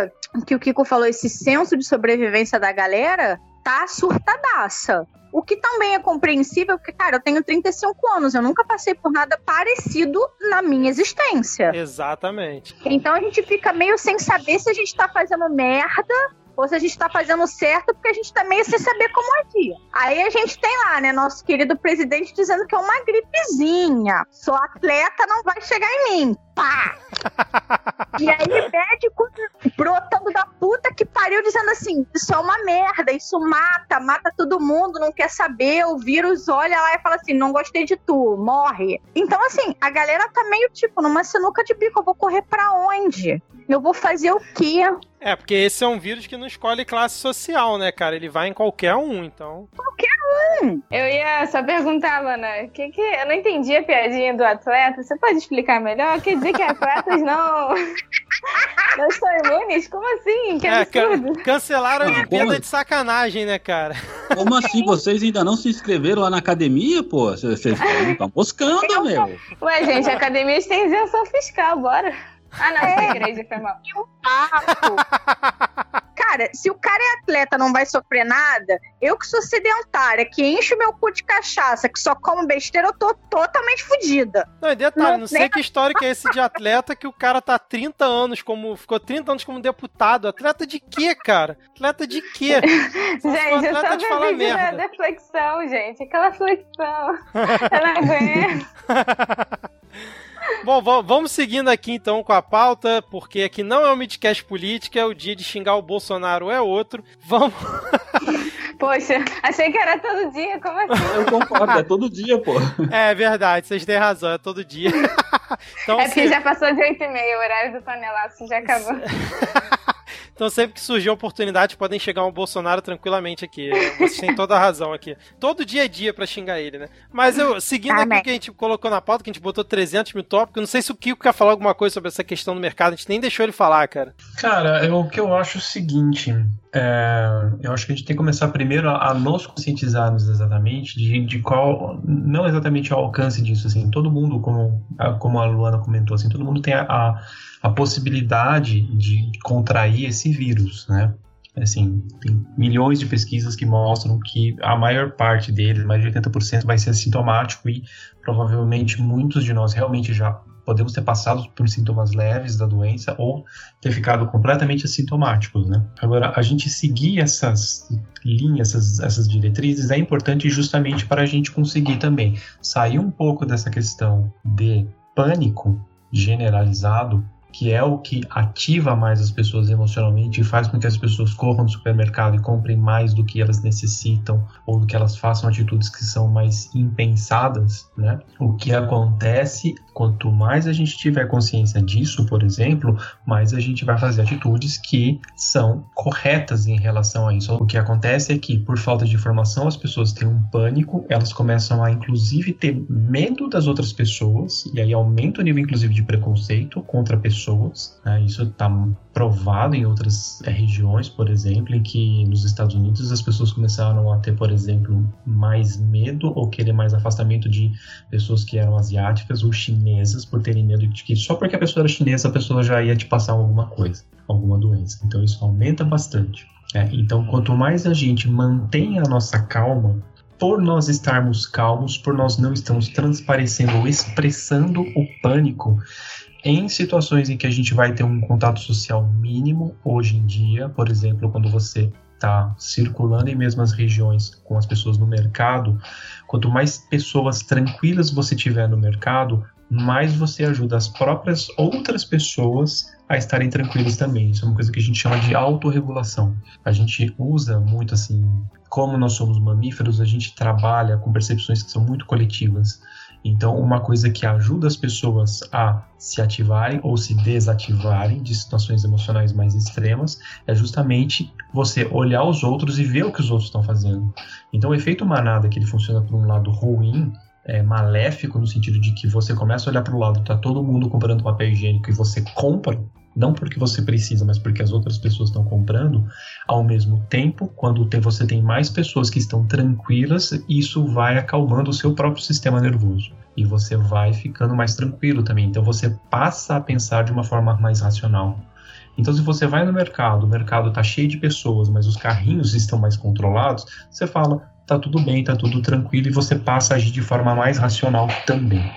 que o Kiko falou, esse senso de sobrevivência da galera, tá surtadaça. O que também é compreensível, porque, cara, eu tenho 35 anos, eu nunca passei por nada parecido na minha existência. Exatamente. Então a gente fica meio sem saber se a gente tá fazendo merda ou se a gente tá fazendo certo, porque a gente tá meio sem saber como agir. Aí a gente tem lá, né, nosso querido presidente dizendo que é uma gripezinha. Sou atleta, não vai chegar em mim. Pá! E aí médico brotando da puta que pariu dizendo assim, isso é uma merda, isso mata, mata todo mundo, não quer saber, o vírus olha lá e fala assim, não gostei de tu, morre. Então assim, a galera tá meio tipo numa sinuca de bico, eu vou correr pra onde? Eu vou fazer o quê? É, porque esse é um vírus que não escolhe classe social, né, cara? Ele vai em qualquer um, então. Eu ia só perguntar, Lana, que que eu não entendi a piadinha do atleta. Você pode explicar melhor? Quer dizer que atletas não não estão imunes? Como assim? Que É, cancelaram a Olimpíada de sacanagem, né, cara? Como assim? Vocês ainda não se inscreveram lá na academia, pô? Vocês estão moscando, meu. Ué, gente, academias têm isenção fiscal, bora. Ah, não, é igreja, foi mal. Papo. Cara, se o cara é atleta não vai sofrer nada, eu que sou sedentária, que encho meu cu de cachaça, que só como besteira, eu tô totalmente fodida. Não, e detalhe, Não não sei que história que é esse de atleta que o cara tá 30 anos como. Ficou 30 anos como deputado. Atleta de quê, cara? Atleta de quê? Gente, eu atleta só de falar merda. da flexão, gente. Aquela flexão. Eu não aguento. Bom, va- vamos seguindo aqui então com a pauta, porque aqui não é o Midcast Política, é o dia de xingar o Bolsonaro é outro. Vamos. Poxa, achei que era todo dia, como assim? Eu concordo, é todo dia, pô. É verdade, vocês têm razão, é todo dia. Então, É porque se- já passou de 8 e meia, o horário do panelaço já acabou. Então sempre que surgir oportunidade, podem chegar um Bolsonaro tranquilamente aqui. Vocês têm toda a razão aqui. Todo dia é dia pra xingar ele, né? Mas eu, seguindo aqui Amém. o que a gente colocou na pauta, que a gente botou 300 mil tópicos, eu não sei se o Kiko quer falar alguma coisa sobre essa questão do mercado, a gente nem deixou ele falar, cara. Cara, eu- o que eu acho é o seguinte: é, eu acho que a gente tem que começar primeiro a, a nos conscientizarmos exatamente de, de qual, não exatamente o alcance disso, assim, todo mundo, como a, como a Luana comentou, assim, todo mundo tem a, a, a possibilidade de contrair esse vírus, né? Assim, tem milhões de pesquisas que mostram que a maior parte deles, mais de 80%, vai ser assintomático e provavelmente muitos de nós realmente já podemos ter passado por sintomas leves da doença ou ter ficado completamente assintomáticos, né? Agora, a gente seguir essas linhas, essas, essas diretrizes é importante justamente para a gente conseguir também sair um pouco dessa questão de pânico generalizado, que é o que ativa mais as pessoas emocionalmente e faz com que as pessoas corram no supermercado e comprem mais do que elas necessitam ou do que elas façam atitudes que são mais impensadas, né? O que acontece, quanto mais a gente tiver consciência disso, por exemplo, mais a gente vai fazer atitudes que são corretas em relação a isso. O que acontece é que, por falta de informação, as pessoas têm um pânico, elas começam a, inclusive, ter medo das outras pessoas, e aí aumenta o nível, inclusive, de preconceito contra pessoas. Né? Isso está provado em outras eh, regiões, por exemplo, em que nos Estados Unidos as pessoas começaram a ter, por exemplo, mais medo ou querer mais afastamento de pessoas que eram asiáticas ou chinesas por terem medo de que só porque a pessoa era chinesa a pessoa já ia te passar alguma coisa, alguma doença. Então isso aumenta bastante. né? Então quanto mais a gente mantém a nossa calma, por nós estarmos calmos, por nós não estamos transparecendo ou expressando o pânico em situações em que a gente vai ter um contato social mínimo hoje em dia, por exemplo, quando você está circulando em mesmas regiões com as pessoas no mercado, quanto mais pessoas tranquilas você tiver no mercado, mais você ajuda as próprias outras pessoas a estarem tranquilas também. Isso é uma coisa que a gente chama de autorregulação. A gente usa muito assim, como nós somos mamíferos, a gente trabalha com percepções que são muito coletivas. Então, uma coisa que ajuda as pessoas a se ativarem ou se desativarem de situações emocionais mais extremas é justamente você olhar os outros e ver o que os outros estão fazendo. Então, o efeito manada, que ele funciona por um lado ruim, é maléfico no sentido de que você começa a olhar para o lado, tá todo mundo comprando papel higiênico e você compra, não porque você precisa, mas porque as outras pessoas estão comprando, ao mesmo tempo, quando você tem mais pessoas que estão tranquilas, isso vai acalmando o seu próprio sistema nervoso. E você vai ficando mais tranquilo também. Então você passa a pensar de uma forma mais racional. Então, se você vai no mercado, o mercado está cheio de pessoas, mas os carrinhos estão mais controlados, você fala, tá tudo bem, tá tudo tranquilo, e você passa a agir de forma mais racional também.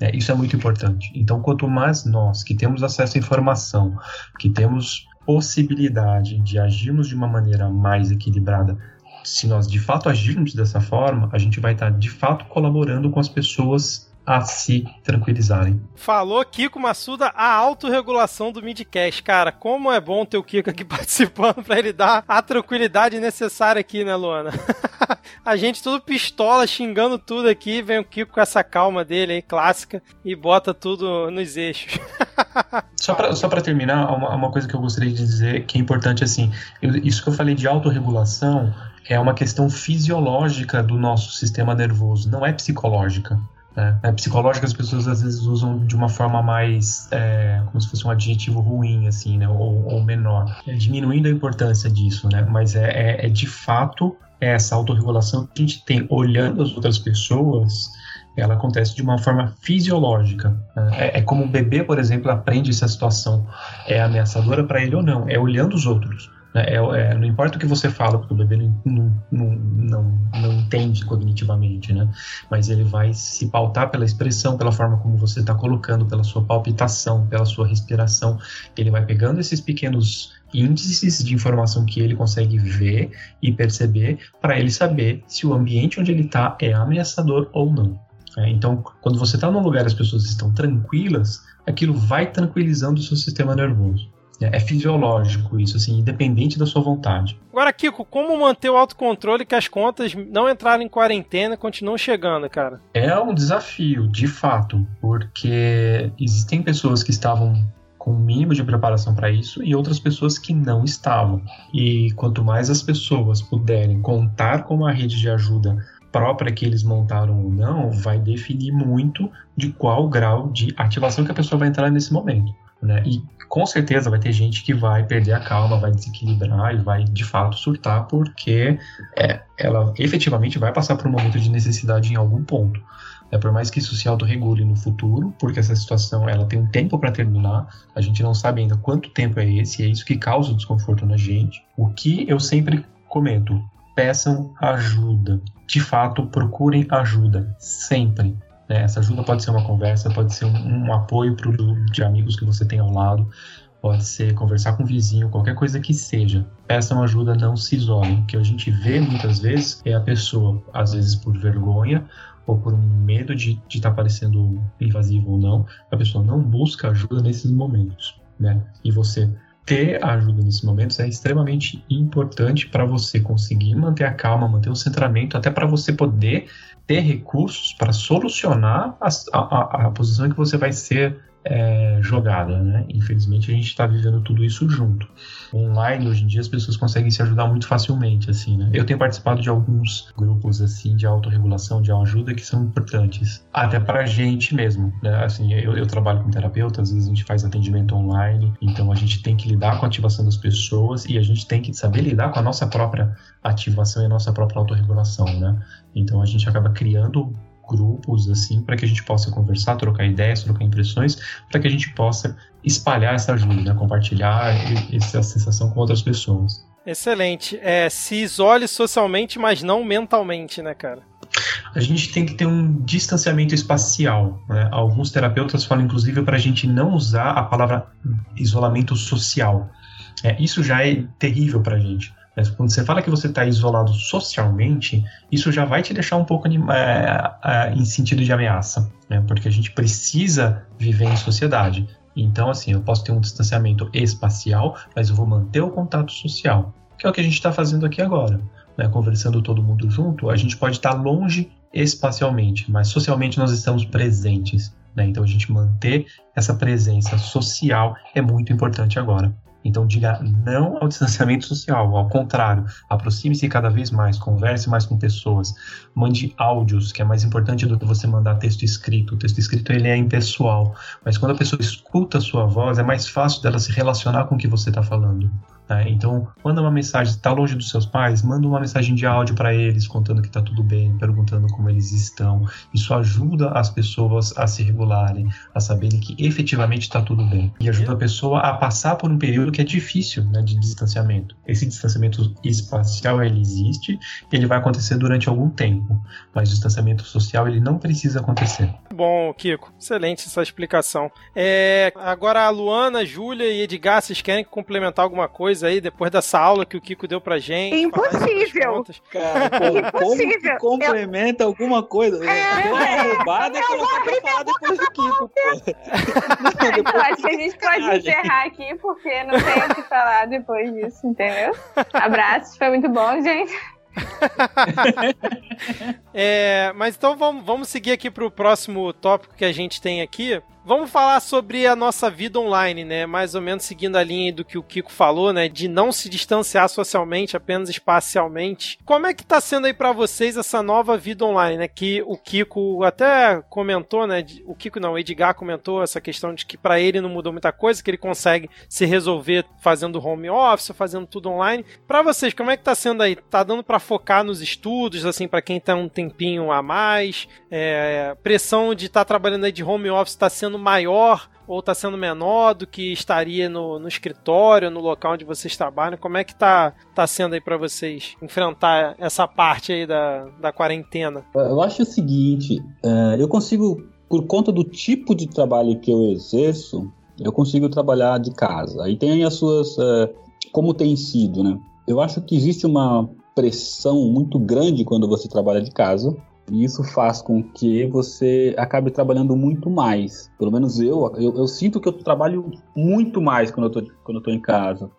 É, isso é muito importante. Então, quanto mais nós que temos acesso à informação, que temos possibilidade de agirmos de uma maneira mais equilibrada, se nós de fato agirmos dessa forma, a gente vai estar de fato colaborando com as pessoas a se tranquilizarem. Falou Kiko Massuda, a autorregulação do Midcast. Cara, como é bom ter o Kiko aqui participando pra ele dar a tranquilidade necessária aqui, né, Luana? a gente tudo pistola, xingando tudo aqui, vem o Kiko com essa calma dele aí, clássica, e bota tudo nos eixos. Só para só terminar, uma, uma coisa que eu gostaria de dizer que é importante, assim, eu, isso que eu falei de autorregulação é uma questão fisiológica do nosso sistema nervoso, não é psicológica. Né? É, psicológica as pessoas às vezes usam de uma forma mais, é, como se fosse um adjetivo ruim, assim, né? ou, ou menor, é, diminuindo a importância disso, né? mas é, é, é de fato essa autorregulação que a gente tem olhando as outras pessoas ela acontece de uma forma fisiológica. Né? É, é, como um bebê, por exemplo, aprende se a situação é ameaçadora para ele ou não, é olhando os outros. Né? É, é, não importa o que você fala, porque o bebê não, não, não, não, entende cognitivamente, né? mas ele vai se pautar pela expressão, pela forma como você está colocando, pela sua palpitação, pela sua respiração. Ele vai pegando esses pequenos índices de informação que ele consegue ver e perceber para ele saber se o ambiente onde ele está é ameaçador ou não. É, então, quando você está num lugar e as pessoas estão tranquilas, aquilo vai tranquilizando o seu sistema nervoso. É, é fisiológico isso, assim, independente da sua vontade. Agora, Kiko, como manter o autocontrole que as contas não entraram em quarentena e continuam chegando, cara? É um desafio, de fato, porque existem pessoas que estavam com o mínimo de preparação para isso e outras pessoas que não estavam. E quanto mais as pessoas puderem contar com uma rede de ajuda própria que eles montaram ou não vai definir muito de qual grau de ativação que a pessoa vai entrar nesse momento. Né? E com certeza vai ter gente que vai perder a calma, vai desequilibrar e vai de fato surtar porque é, ela efetivamente vai passar por um momento de necessidade em algum ponto. É, por mais que isso se autorregule no futuro, porque essa situação ela tem um tempo para terminar, a gente não sabe ainda quanto tempo é esse, e é isso que causa o desconforto na gente. O que eu sempre comento, peçam ajuda. De fato, procurem ajuda, sempre. Né? Essa ajuda pode ser uma conversa, pode ser um, um apoio pro, de amigos que você tem ao lado, pode ser conversar com o vizinho, qualquer coisa que seja. Peçam ajuda, não se isolem. O que a gente vê muitas vezes é a pessoa, às vezes por vergonha ou por um medo de estar tá parecendo invasivo ou não, a pessoa não busca ajuda nesses momentos. Né? E você ter ajuda nesses momentos é extremamente importante para você conseguir manter a calma, manter o centramento, até para você poder ter recursos para solucionar a, a, a, posição que você vai ser é, jogada, né? Infelizmente a gente está vivendo tudo isso junto. Online hoje em dia as pessoas conseguem se ajudar muito facilmente, assim, né? Eu tenho participado de alguns grupos assim de autorregulação, de ajuda que são importantes, até para a gente mesmo, né? Assim, eu, eu trabalho com terapeuta, às vezes a gente faz atendimento online, então a gente tem que lidar com a ativação das pessoas e a gente tem que saber lidar com a nossa própria ativação e a nossa própria autorregulação, né? Então a gente acaba criando grupos assim para que a gente possa conversar, trocar ideias, trocar impressões, para que a gente possa espalhar essa ajuda, né? compartilhar essa sensação com outras pessoas. Excelente. É, se isole socialmente, mas não mentalmente, né, cara? A gente tem que ter um distanciamento espacial. Né? Alguns terapeutas falam, inclusive, para a gente não usar a palavra isolamento social. É, isso já é terrível para a gente. Mas quando você fala que você está isolado socialmente, isso já vai te deixar um pouco é, é, em sentido de ameaça, né? porque a gente precisa viver em sociedade. Então, assim, eu posso ter um distanciamento espacial, mas eu vou manter o contato social, que é o que a gente está fazendo aqui agora. Né? Conversando todo mundo junto, a gente pode estar tá longe espacialmente, mas socialmente nós estamos presentes. Né? Então, a gente manter essa presença social é muito importante agora. Então diga não ao distanciamento social, ao contrário, aproxime-se cada vez mais, converse mais com pessoas, mande áudios, que é mais importante do que você mandar texto escrito. O texto escrito ele é impessoal, mas quando a pessoa escuta a sua voz, é mais fácil dela se relacionar com o que você está falando. Né? Então, manda uma mensagem, está longe dos seus pais, manda uma mensagem de áudio para eles, contando que está tudo bem, perguntando como eles estão. Isso ajuda as pessoas a se regularem, a saberem que efetivamente está tudo bem. E ajuda a pessoa a passar por um período que é difícil né, de distanciamento. Esse distanciamento espacial ele existe, ele vai acontecer durante algum tempo, mas o distanciamento social ele não precisa acontecer. Bom, Kiko, excelente essa explicação. É, agora a Luana, Júlia e Edgar, vocês querem complementar alguma coisa? Coisa aí depois dessa aula que o Kiko deu pra gente. Impossível. Cara, como, Impossível. que complementa eu... alguma coisa? É, uma roubada que ela vai falar depois do Kiko, pô. Não, acho que a gente pode encerrar aqui, porque não tem o que falar depois disso, entendeu? Abraços, foi muito bom, gente. é, mas então vamos, vamos seguir aqui para o próximo tópico que a gente tem aqui. Vamos falar sobre a nossa vida online, né? Mais ou menos seguindo a linha do que o Kiko falou, né? De não se distanciar socialmente, apenas espacialmente. Como é que tá sendo aí para vocês essa nova vida online, né? Que o Kiko até comentou, né? O Kiko não, o Edgar comentou essa questão de que para ele não mudou muita coisa, que ele consegue se resolver fazendo home office, fazendo tudo online. Para vocês, como é que tá sendo aí? Tá dando para focar nos estudos, assim, para quem tá um tempinho a mais? É, pressão de estar tá trabalhando aí de home office está sendo maior ou está sendo menor do que estaria no, no, escritório, no local onde vocês trabalham? Como é que tá, tá sendo aí para vocês enfrentar essa parte aí da, da quarentena? Eu acho o seguinte, é, eu consigo, por conta do tipo de trabalho que eu exerço, eu consigo trabalhar de casa. Aí tem as suas, é, como tem sido, né? Eu acho que existe uma pressão muito grande quando você trabalha de casa, e isso faz com que você acabe trabalhando muito mais. Pelo menos eu, eu, eu sinto que eu trabalho muito mais quando eu tô, quando eu tô em casa.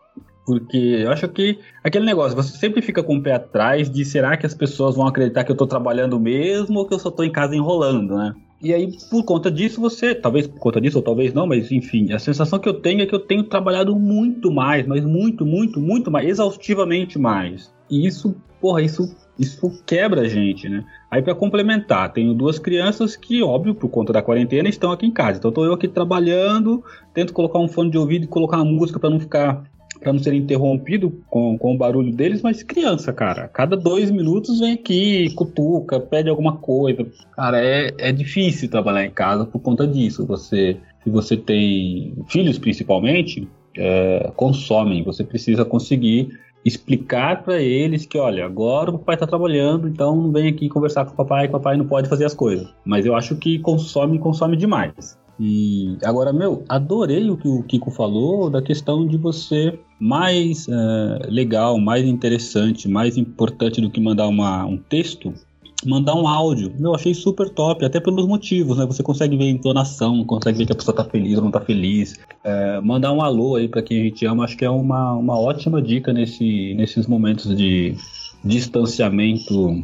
Porque eu acho que aquele negócio, você sempre fica com o pé atrás de será que as pessoas vão acreditar que eu estou trabalhando mesmo ou que eu só estou em casa enrolando, né? E aí, por conta disso, você, talvez por conta disso ou talvez não, mas enfim, a sensação que eu tenho é que eu tenho trabalhado muito mais, mas muito, muito, muito mais, exaustivamente mais. E isso, porra, isso isso quebra a gente, né? Aí para complementar, tenho duas crianças que, óbvio, por conta da quarentena, estão aqui em casa. Então tô eu aqui trabalhando, tento colocar um fone de ouvido e colocar uma música para não ficar para não ser interrompido com, com o barulho deles, mas criança, cara, cada dois minutos vem aqui, cutuca, pede alguma coisa. Cara, é, é difícil trabalhar em casa por conta disso. Você, se você tem filhos principalmente, é, consomem. Você precisa conseguir explicar para eles que, olha, agora o papai está trabalhando, então vem aqui conversar com o papai, o papai não pode fazer as coisas. Mas eu acho que consome, consome demais. E agora, meu, adorei o que o Kiko falou da questão de você mais uh, legal, mais interessante, mais importante do que mandar uma, um texto, mandar um áudio. Eu achei super top, até pelos motivos, né? Você consegue ver a entonação, consegue ver que a pessoa tá feliz ou não tá feliz. É, mandar um alô aí para quem a gente ama, acho que é uma, uma ótima dica nesse, nesses momentos de distanciamento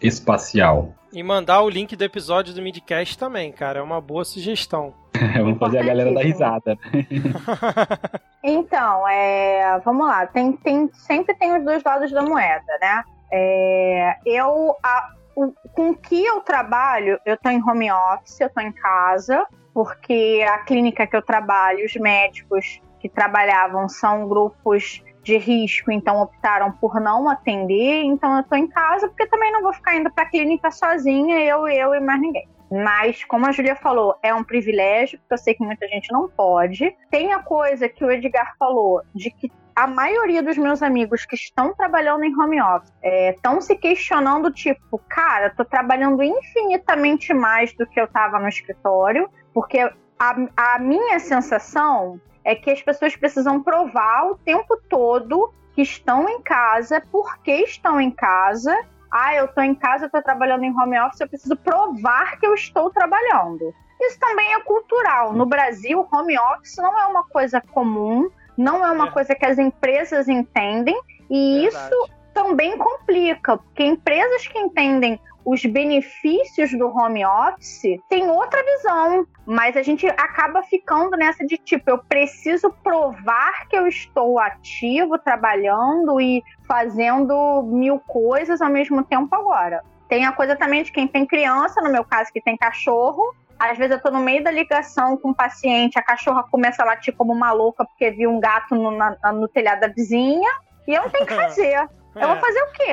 espacial. E mandar o link do episódio do Midcast também, cara, é uma boa sugestão. Vamos fazer a galera da risada. então, é, vamos lá, tem, tem, sempre tem os dois lados da moeda, né? É, eu, a, o, com que eu trabalho, eu tô em home office, eu tô em casa, porque a clínica que eu trabalho, os médicos que trabalhavam são grupos de risco, então optaram por não atender, então eu tô em casa, porque também não vou ficar indo pra clínica sozinha, eu, eu e mais ninguém. Mas, como a Julia falou, é um privilégio, porque eu sei que muita gente não pode. Tem a coisa que o Edgar falou, de que a maioria dos meus amigos que estão trabalhando em home office estão é, se questionando, tipo, cara, tô trabalhando infinitamente mais do que eu tava no escritório, porque a, a minha sensação é que as pessoas precisam provar o tempo todo que estão em casa, porque estão em casa. Ah, eu tô em casa, eu tô trabalhando em home office, eu preciso provar que eu estou trabalhando. Isso também é cultural. No Brasil, home office não é uma coisa comum não é uma é. coisa que as empresas entendem e Verdade. isso também complica, porque empresas que entendem os benefícios do home office têm outra visão, mas a gente acaba ficando nessa de tipo, eu preciso provar que eu estou ativo, trabalhando e fazendo mil coisas ao mesmo tempo agora. Tem a coisa também de quem tem criança, no meu caso que tem cachorro, às vezes eu tô no meio da ligação com o paciente, a cachorra começa a latir como uma louca porque viu um gato no, na, no telhado da vizinha e eu não tenho que fazer. Eu vou é. fazer o quê?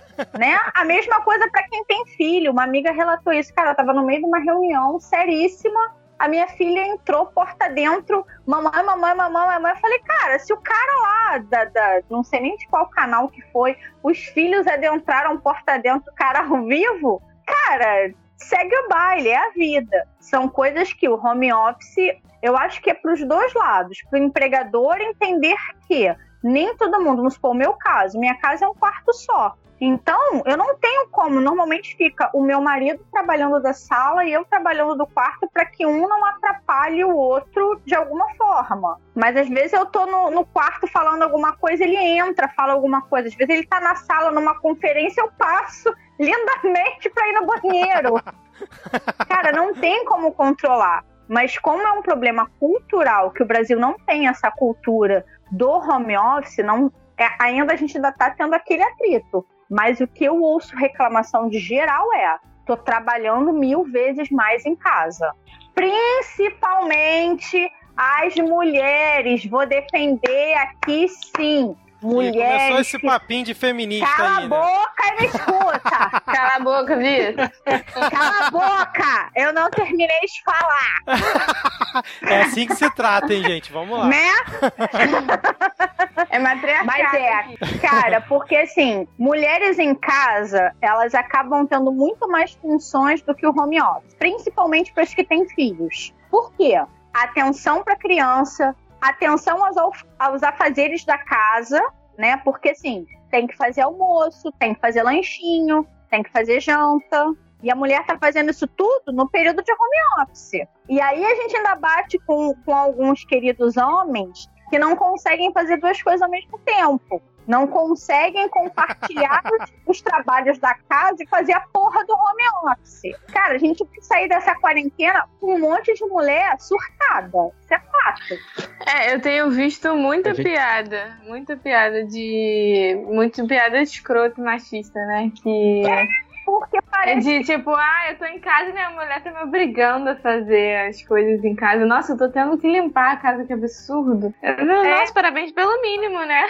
né? A mesma coisa para quem tem filho. Uma amiga relatou isso, cara, ela tava no meio de uma reunião seríssima. A minha filha entrou porta dentro, mamãe, mamãe, mamãe, mamãe. Eu falei, cara, se o cara lá, da, da, não sei nem de qual canal que foi, os filhos adentraram porta dentro, cara ao vivo, cara, segue o baile, é a vida. São coisas que o home office, eu acho que é para os dois lados. Para o empregador entender que nem todo mundo, vamos supor, o meu caso, minha casa é um quarto só. Então, eu não tenho como. Normalmente fica o meu marido trabalhando da sala e eu trabalhando do quarto para que um não atrapalhe o outro de alguma forma. Mas às vezes eu tô no, no, quarto falando alguma coisa, ele entra, fala alguma coisa. Às vezes ele tá na sala numa conferência, eu passo lindamente para ir no banheiro. Cara, não tem como controlar. Mas como é um problema cultural, que o Brasil não tem essa cultura do home office, não, é, ainda a gente ainda está tendo aquele atrito. Mas o que eu ouço reclamação de geral é: tô trabalhando mil vezes mais em casa. Principalmente as mulheres. Vou defender aqui sim. Mulheres. Começou esse papinho de feminista Cala aí, a né? boca e me escuta. Cala a boca, Vitor. Cala a boca. Eu não terminei de falar, É assim que se trata, hein, gente? Vamos lá. né? É matriarcado. Mas é, cara, porque assim, mulheres em casa, elas acabam tendo muito mais funções do que o home office, principalmente para as que têm filhos. Por quê? Atenção para criança, atenção aos, aos afazeres da casa, né? Porque assim, tem que fazer almoço, tem que fazer lanchinho, tem que fazer janta. E a mulher tá fazendo isso tudo no período de home office. E aí a gente ainda bate com, com alguns queridos homens que não conseguem fazer duas coisas ao mesmo tempo. Não conseguem compartilhar os, os trabalhos da casa e fazer a porra do home office. Cara, a gente vai sair dessa quarentena com um monte de mulher surtada. Isso é fato. É, eu tenho visto muita gente- piada, muita piada de. Muito piada de escroto machista, né? Que. Porque É parece de tipo, ah, eu tô em casa e minha mulher tá me obrigando a fazer as coisas em casa. Nossa, eu tô tendo que limpar a casa, que absurdo. Eu- Nossa, parabéns pelo mínimo, né?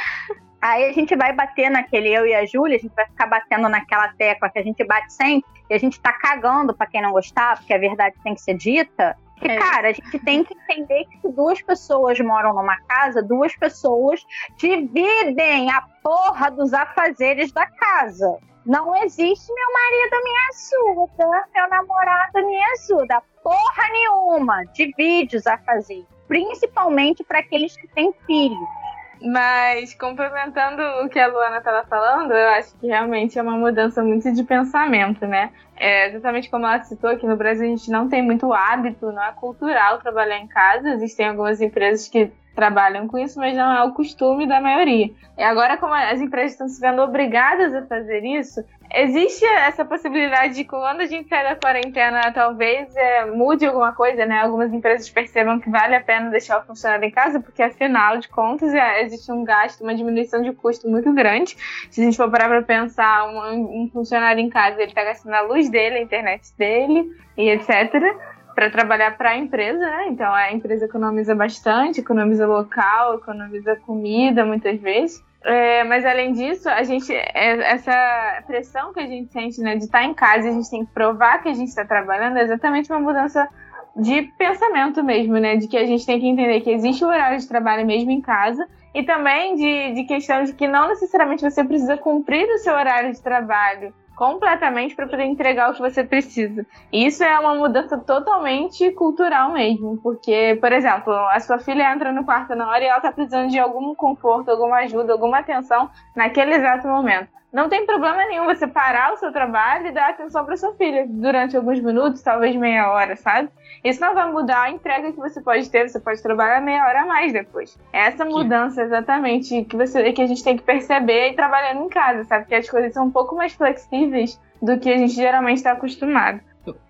Aí a gente vai bater naquele eu e a Júlia, a gente vai ficar batendo naquela tecla que a gente bate sempre, e a gente tá cagando pra quem não gostar, porque a verdade tem que ser dita. Que, É. cara, a gente tem que entender que se duas pessoas moram numa casa, duas pessoas dividem a porra dos afazeres da casa. Não existe meu marido me ajuda, meu namorado me ajuda. Porra nenhuma. Divide os afazeres. Principalmente para aqueles que têm filhos. Mas, complementando o que a Luana estava falando, eu acho que realmente é uma mudança muito de pensamento, né? É, exatamente como ela citou, aqui no Brasil a gente não tem muito hábito, não é cultural trabalhar em casa. Existem algumas empresas que trabalham com isso, mas não é o costume da maioria. E agora, como as empresas estão se vendo obrigadas a fazer isso, existe essa possibilidade de quando a gente sai da quarentena, talvez é, mude alguma coisa, né? Algumas empresas percebam que vale a pena deixar o funcionário em casa, porque afinal de contas é, existe um gasto, uma diminuição de custo muito grande. Se a gente for parar para pensar, um, um funcionário em casa, ele está gastando a luz dele, a internet dele e etc para trabalhar para a empresa, né? Então a empresa economiza bastante, economiza local, economiza comida muitas vezes. É, mas além disso, a gente é, essa pressão que a gente sente, né, de estar em casa, a gente tem que provar que a gente está trabalhando, é exatamente uma mudança de pensamento mesmo, né? De que a gente tem que entender que existe o horário de trabalho mesmo em casa e também de, de questão de que não necessariamente você precisa cumprir o seu horário de trabalho completamente para poder entregar o que você precisa. Isso é uma mudança totalmente cultural mesmo, porque, por exemplo, a sua filha entra no quarto na hora e ela tá precisando de algum conforto, alguma ajuda, alguma atenção naquele exato momento. Não tem problema nenhum você parar o seu trabalho e dar atenção para sua filha durante alguns minutos, talvez meia hora, sabe? Isso não vai mudar a entrega que você pode ter, você pode trabalhar meia hora a mais depois. Essa mudança exatamente que, você, que a gente tem que perceber e trabalhando em casa, sabe? Que as coisas são um pouco mais flexíveis do que a gente geralmente está acostumado.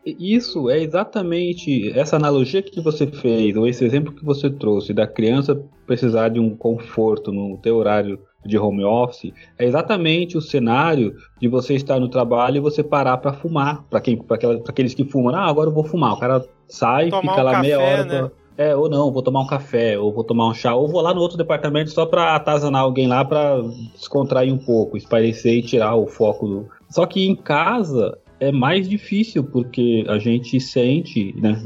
Isso é exatamente essa analogia que você fez, ou esse exemplo que você trouxe da criança precisar de um conforto no teu horário de home office, é exatamente o cenário de você estar no trabalho e você parar para fumar, para quem, para aqueles que fumam, ah, agora eu vou fumar. O cara sai, Tomar fica um lá café, meia hora. né? pra- É, ou não, vou tomar um café, ou vou tomar um chá, ou vou lá no outro departamento só para atazanar alguém lá para descontrair um pouco, espairecer e tirar o foco do. Só que em casa é mais difícil porque a gente sente, né,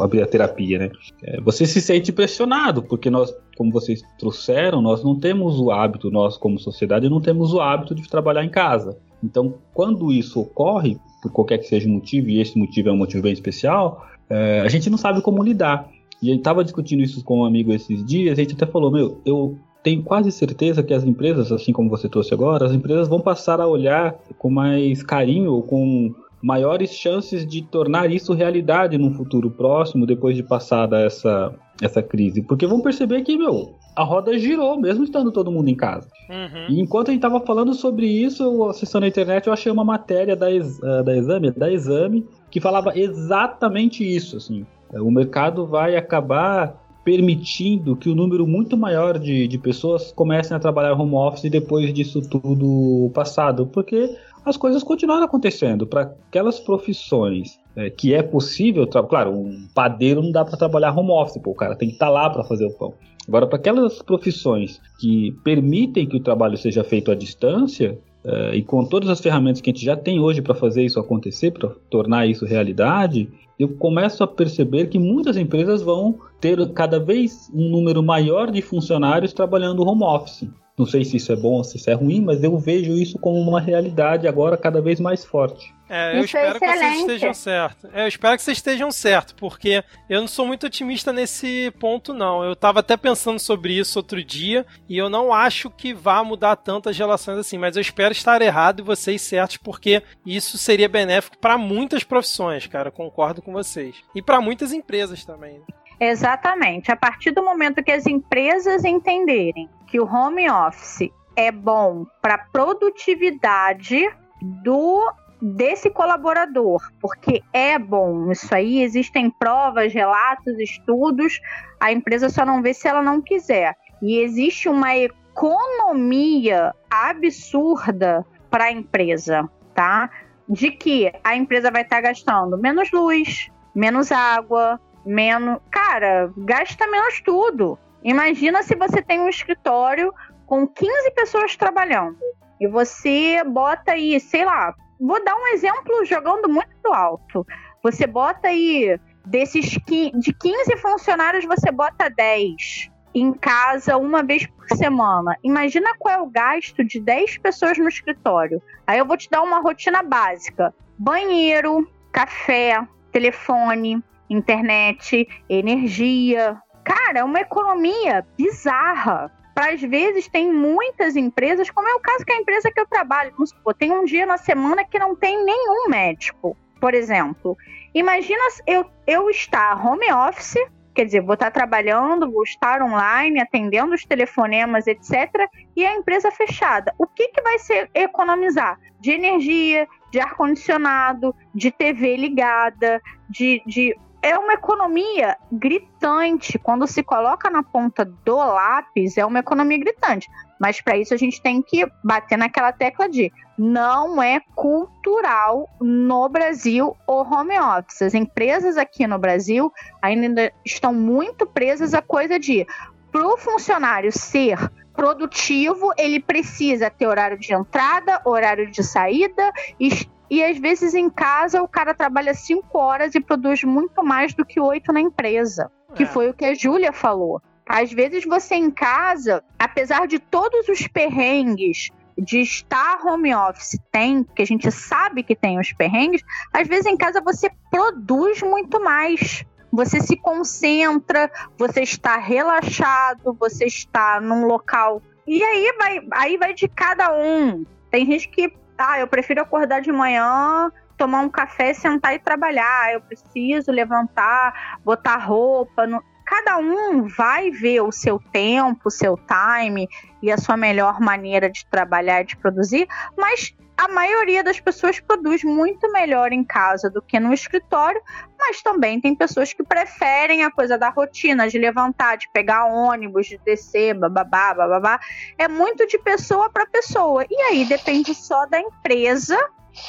abrir a terapia, né, é, você se sente pressionado porque nós, como vocês trouxeram, nós não temos o hábito, nós como sociedade não temos o hábito de trabalhar em casa. Então, quando isso ocorre, por qualquer que seja o motivo, e esse motivo é um motivo bem especial, é, a gente não sabe como lidar. E a gente estava discutindo isso com um amigo esses dias, a gente até falou, meu, eu tenho quase certeza que as empresas, assim como você trouxe agora, as empresas vão passar a olhar com mais carinho ou com maiores chances de tornar isso realidade num futuro próximo, depois de passada essa, essa crise. Porque vão perceber que, meu, a roda girou, mesmo estando todo mundo em casa. Uhum. E enquanto a gente estava falando sobre isso, eu, acessando a internet, eu achei uma matéria da, Ex- eh, da Exame, da Exame, que falava exatamente isso, assim. o mercado vai acabar permitindo que o um número muito maior de, de pessoas comecem a trabalhar home office depois disso tudo passado, porque as coisas continuaram acontecendo. Para aquelas profissões é, que é possível, claro, um padeiro não dá para trabalhar home office, pô, o cara tem que estar tá lá para fazer o pão. Agora, para aquelas profissões que permitem que o trabalho seja feito à distância, uh, e com todas as ferramentas que a gente já tem hoje para fazer isso acontecer, para tornar isso realidade, eu começo a perceber que muitas empresas vão ter cada vez um número maior de funcionários trabalhando home office. Não sei se isso é bom ou se isso é ruim, mas eu vejo isso como uma realidade agora cada vez mais forte. É, eu isso é espero é que vocês estejam certos. É, eu espero que vocês estejam certos, porque eu não sou muito otimista nesse ponto, não. Eu estava até pensando sobre isso outro dia, e eu não acho que vá mudar tantas relações assim, mas eu espero estar errado e vocês certos, porque isso seria benéfico para muitas profissões, cara. Concordo com vocês. E para muitas empresas também. Exatamente. A partir do momento que as empresas entenderem que o home office é bom para produtividade do desse colaborador, porque é bom. Isso aí existem provas, relatos, estudos. A empresa só não vê se ela não quiser. E existe uma economia absurda para a empresa, tá? De que a empresa vai estar tá gastando menos luz, menos água, menos. Cara, gasta menos tudo. Imagina se você tem um escritório com 15 pessoas trabalhando e você bota aí, sei lá, vou dar um exemplo jogando muito alto. Você bota aí desses de 15 funcionários, você bota 10 em casa uma vez por semana. Imagina qual é o gasto de 10 pessoas no escritório. Aí eu vou te dar uma rotina básica: banheiro, café, telefone, internet, energia. Cara, é uma economia bizarra. Para às vezes tem muitas empresas, como é o caso que a empresa que eu trabalho, vamos supor, tem um dia na semana que não tem nenhum médico, por exemplo. Imagina eu, eu estar home office, quer dizer, vou estar trabalhando, vou estar online, atendendo os telefonemas, etc., e a empresa fechada. O que, que vai ser economizar? De energia, de ar-condicionado, de TV ligada, de, de é uma economia gritante. Quando se coloca na ponta do lápis, é uma economia gritante. Mas para isso a gente tem que bater naquela tecla de não é cultural no Brasil o home office. As empresas aqui no Brasil ainda estão muito presas a coisa de para o funcionário ser produtivo, ele precisa ter horário de entrada, horário de saída, e às vezes em casa o cara trabalha cinco horas e produz muito mais do que oito na empresa. Que é. foi o que a Júlia falou. Às vezes você em casa, apesar de todos os perrengues de estar home office tem, que a gente sabe que tem os perrengues, às vezes em casa você produz muito mais. Você se concentra, você está relaxado, você está num local. E aí vai, aí vai de cada um. Tem gente que ah, eu prefiro acordar de manhã, tomar um café, sentar e trabalhar. Eu preciso levantar, botar roupa. No... Cada um vai ver o seu tempo, o seu time e a sua melhor maneira de trabalhar e de produzir, mas a maioria das pessoas produz muito melhor em casa do que no escritório, mas também tem pessoas que preferem a coisa da rotina, de levantar, de pegar ônibus, de descer, bababá, bababá. É muito de pessoa para pessoa. E aí depende só da empresa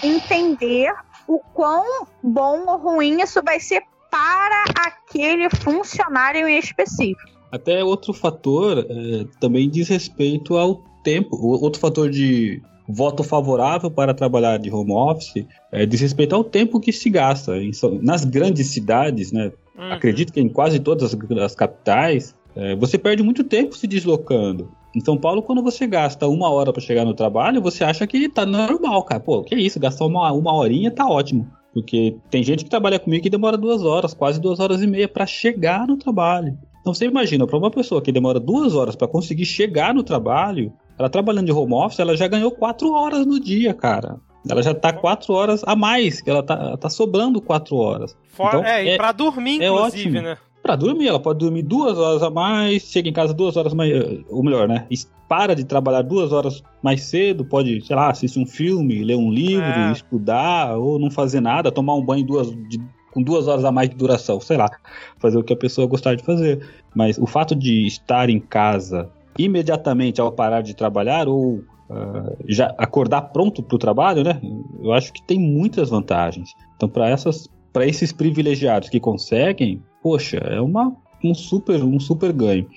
entender o quão bom ou ruim isso vai ser para aquele funcionário em específico. Até outro fator é, também diz respeito ao tempo. Outro fator de voto favorável para trabalhar de home office é, diz respeito ao tempo que se gasta. Nas grandes cidades, né? Uhum. Acredito que em quase todas as, as capitais, é, você perde muito tempo se deslocando. Em São Paulo, quando você gasta uma hora para chegar no trabalho, você acha que tá normal, cara. Pô, que isso, gastar uma, uma horinha tá ótimo. Porque tem gente que trabalha comigo que demora duas horas, quase duas horas e meia para chegar no trabalho. Então você imagina, para uma pessoa que demora duas horas para conseguir chegar no trabalho, ela trabalhando de home office, ela já ganhou quatro horas no dia, cara. Ela já tá quatro horas a mais, ela tá, ela tá sobrando quatro horas. Fora, então, é, e é, pra dormir, é inclusive, ótimo. né? Pra dormir, ela pode dormir duas horas a mais, chega em casa duas horas mais. Ou melhor, né? Para de trabalhar duas horas mais cedo, pode, sei lá, assistir um filme, ler um livro, é. estudar, ou não fazer nada, tomar um banho duas, de com duas horas a mais de duração, sei lá, fazer o que a pessoa gostar de fazer. Mas o fato de estar em casa imediatamente ao parar de trabalhar ou uh, já acordar pronto para o trabalho, né? Eu acho que tem muitas vantagens. Então, para essas, para esses privilegiados que conseguem, poxa, é uma um super um super ganho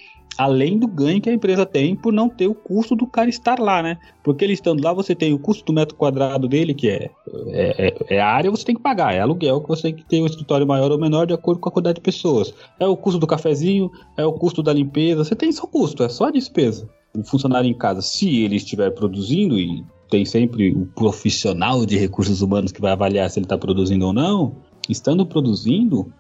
além do ganho que a empresa tem por não ter o custo do cara estar lá, né? Porque ele estando lá, você tem o custo do metro quadrado dele, que é, é, é, é a área você tem que pagar, é aluguel que você tem que ter um escritório maior ou menor de acordo com a quantidade de pessoas. É o custo do cafezinho, é o custo da limpeza, você tem só custo, é só a despesa. O funcionário em casa, se ele estiver produzindo e tem sempre o profissional de recursos humanos que vai avaliar se ele está produzindo ou não, estando produzindo,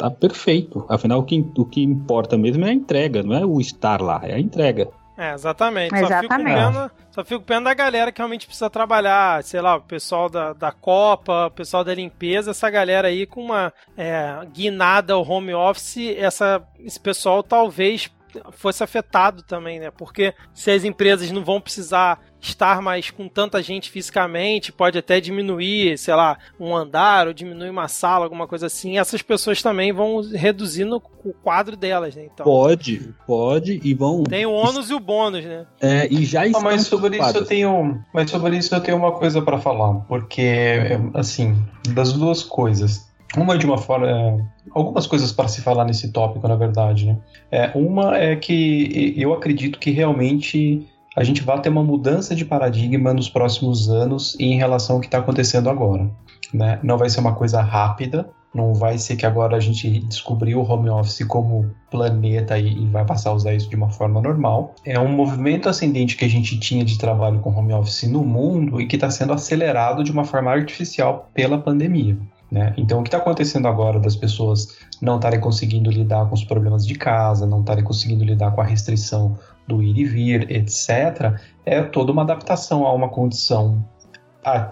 tá perfeito. Afinal, o que, o que importa mesmo é a entrega, não é o estar lá, é a entrega. É, exatamente. exatamente. Só, fico pena, só fico pena da galera que realmente precisa trabalhar, sei lá, o pessoal da, da Copa, o pessoal da limpeza, essa galera aí com uma é, guinada ao home office, essa, esse pessoal talvez fosse afetado também, né? Porque se as empresas não vão precisar estar mais com tanta gente fisicamente, pode até diminuir, sei lá, um andar ou diminuir uma sala, alguma coisa assim, essas pessoas também vão reduzindo o quadro delas, né? Então, pode, pode e vão. Tem o ônus e o bônus, né? É, e já ah, mas sobre isso eu tenho, mas sobre isso eu tenho uma coisa para falar, porque assim, das duas coisas. Uma de uma forma. É, algumas coisas para se falar nesse tópico, na verdade. Né? É, uma é que eu acredito que realmente a gente vai ter uma mudança de paradigma nos próximos anos em relação ao que está acontecendo agora. Né? Não vai ser uma coisa rápida, não vai ser que agora a gente descobriu o home office como planeta e, vai passar a usar isso de uma forma normal. É um movimento ascendente que a gente tinha de trabalho com home office no mundo e que está sendo acelerado de uma forma artificial pela pandemia. Né? Então, o que está acontecendo agora das pessoas não estarem conseguindo lidar com os problemas de casa, não estarem conseguindo lidar com a restrição do ir e vir, etc., é toda uma adaptação a uma condição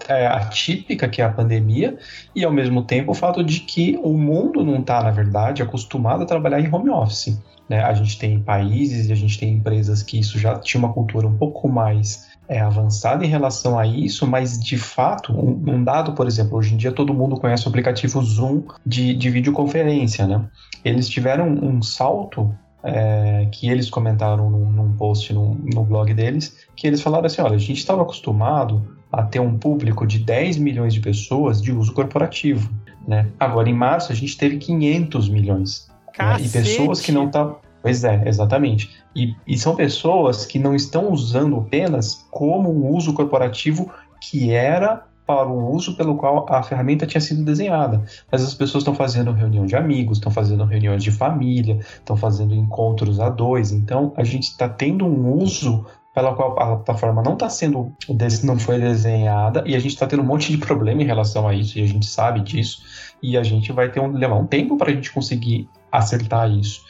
é, atípica que é a pandemia e ao mesmo tempo o fato de que o mundo não está na verdade acostumado a trabalhar em home office né? a gente tem países e a gente tem empresas que isso já tinha uma cultura um pouco mais é, avançada em relação a isso, mas de fato, um, um, dado, por exemplo, hoje em dia todo mundo conhece o aplicativo Zoom de, de videoconferência, né? Eles tiveram um salto é, que eles comentaram num, num post no, no, blog deles, que eles falaram assim, olha, a gente estava acostumado a ter um público de 10 milhões de pessoas de uso corporativo, né? Agora, em março, a gente teve 500 milhões. Né? E pessoas que não estavam... Pois é, exatamente. E, e são pessoas que não estão usando apenas como um uso corporativo que era para o uso pelo qual a ferramenta tinha sido desenhada. Mas as pessoas estão fazendo reunião de amigos, estão fazendo reuniões de família, estão fazendo encontros a dois. Então a gente está tendo um uso pela qual a plataforma não está sendo não foi desenhada e a gente está tendo um monte de problema em relação a isso e a gente sabe disso e a gente vai ter um, levar um tempo para a gente conseguir acertar isso.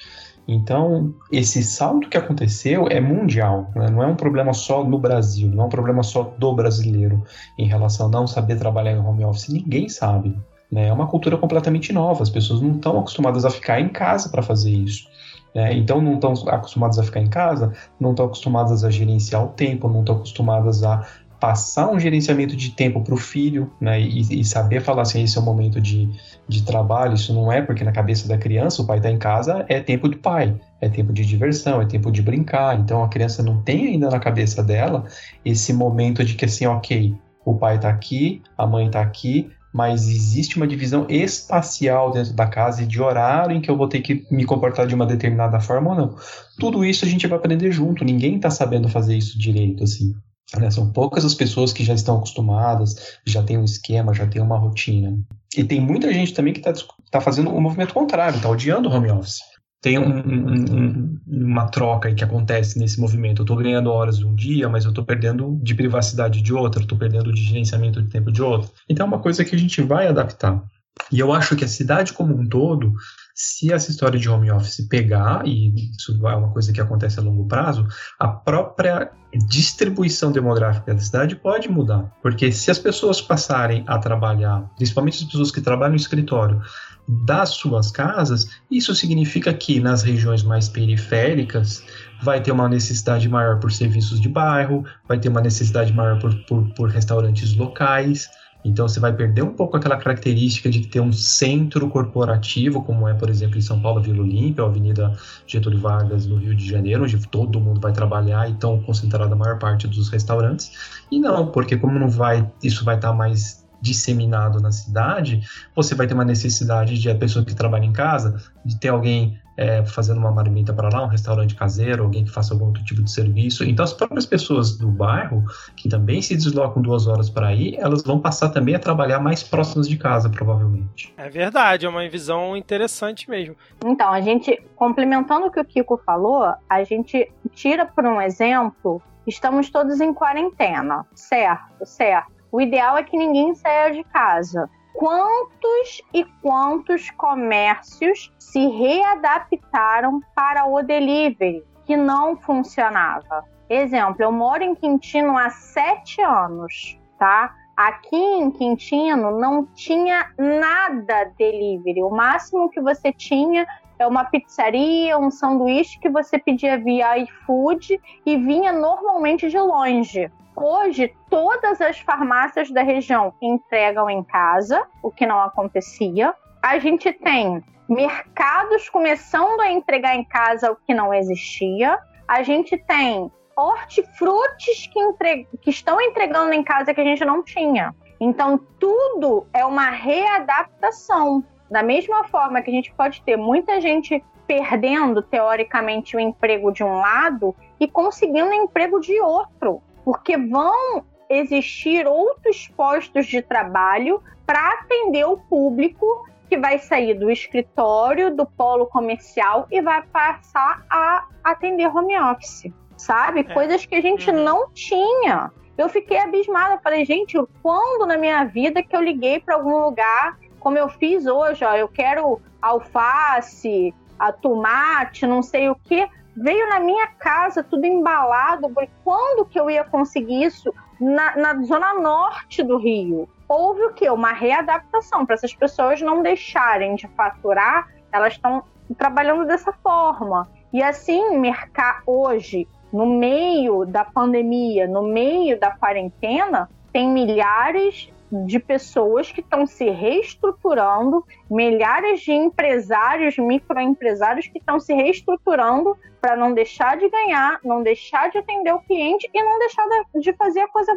Então, esse salto que aconteceu é mundial, né? não é um problema só no Brasil, não é um problema só do brasileiro em relação a não saber trabalhar em home office. Ninguém sabe. Né? É uma cultura completamente nova, as pessoas não estão acostumadas a ficar em casa para fazer isso. Né? Então, não estão acostumadas a ficar em casa, não estão acostumadas a gerenciar o tempo, não estão acostumadas a passar um gerenciamento de tempo para o filho, né, e, e, saber falar assim, esse é o momento de, de trabalho, isso não é porque na cabeça da criança o pai está em casa, é tempo de pai, é tempo de diversão, é tempo de brincar, então a criança não tem ainda na cabeça dela esse momento de que assim, ok, o pai está aqui, a mãe está aqui, mas existe uma divisão espacial dentro da casa e de horário em que eu vou ter que me comportar de uma determinada forma ou não. Tudo isso a gente vai aprender junto, ninguém está sabendo fazer isso direito, assim. Né? São poucas as pessoas que já estão acostumadas, já tem um esquema, já tem uma rotina. E tem muita gente também que está tá fazendo o um movimento contrário, está odiando o home office. Tem um, um, uma troca que acontece nesse movimento. Eu estou ganhando horas de um dia, mas eu estou perdendo de privacidade de outro, estou perdendo de gerenciamento de tempo de outro. Então é uma coisa que a gente vai adaptar. E eu acho que a cidade como um todo se essa história de home office pegar, e isso é uma coisa que acontece a longo prazo, a própria distribuição demográfica da cidade pode mudar. Porque se as pessoas passarem a trabalhar, principalmente as pessoas que trabalham no escritório, das suas casas, isso significa que nas regiões mais periféricas vai ter uma necessidade maior por serviços de bairro, vai ter uma necessidade maior por, por, por restaurantes locais, Então você vai perder um pouco aquela característica de ter um centro corporativo, como é, por exemplo, em São Paulo, Vila Olímpia, Avenida Getúlio Vargas, no Rio de Janeiro, onde todo mundo vai trabalhar e estão concentrada a maior parte dos restaurantes. E não, porque como não vai, isso vai estar mais disseminado na cidade, você vai ter uma necessidade de a pessoa que trabalha em casa, de ter alguém é, fazendo uma marmita para lá, um restaurante caseiro, alguém que faça algum outro tipo de serviço. Então, as próprias pessoas do bairro, que também se deslocam duas horas para ir, elas vão passar também a trabalhar mais próximas de casa, provavelmente. É verdade, é uma visão interessante mesmo. Então, a gente, complementando o que o Kiko falou, a gente tira por um exemplo, estamos todos em quarentena, certo? Certo. O ideal é que ninguém saia de casa quantos e quantos comércios se readaptaram para o delivery, que não funcionava. Exemplo, eu moro em Quintino há sete anos, tá? Aqui em Quintino não tinha nada delivery. O máximo que você tinha é uma pizzaria, um sanduíche que você pedia via iFood e vinha normalmente de longe. Hoje, todas as farmácias da região entregam em casa, o que não acontecia. A gente tem mercados começando a entregar em casa o que não existia. A gente tem hortifrutis que, entre... que estão entregando em casa que a gente não tinha. Então, tudo é uma readaptação. Da mesma forma que a gente pode ter muita gente perdendo, teoricamente, o emprego de um lado e conseguindo emprego de outro porque vão existir outros postos de trabalho para atender o público que vai sair do escritório, do polo comercial e vai passar a atender home office, sabe? É. Coisas que a gente uhum. não tinha. Eu fiquei abismada, falei, gente, quando na minha vida que eu liguei para algum lugar, como eu fiz hoje, ó, eu quero alface, a tomate, não sei o que veio na minha casa tudo embalado. Quando que eu ia conseguir isso? Na, na zona norte do Rio. Houve o quê? Uma readaptação para essas pessoas não deixarem de faturar, elas estão trabalhando dessa forma. E assim, mercar hoje, no meio da pandemia, no meio da quarentena, tem milhares de pessoas que estão se reestruturando, milhares de empresários, microempresários que estão se reestruturando para não deixar de ganhar, não deixar de atender o cliente e não deixar de fazer a coisa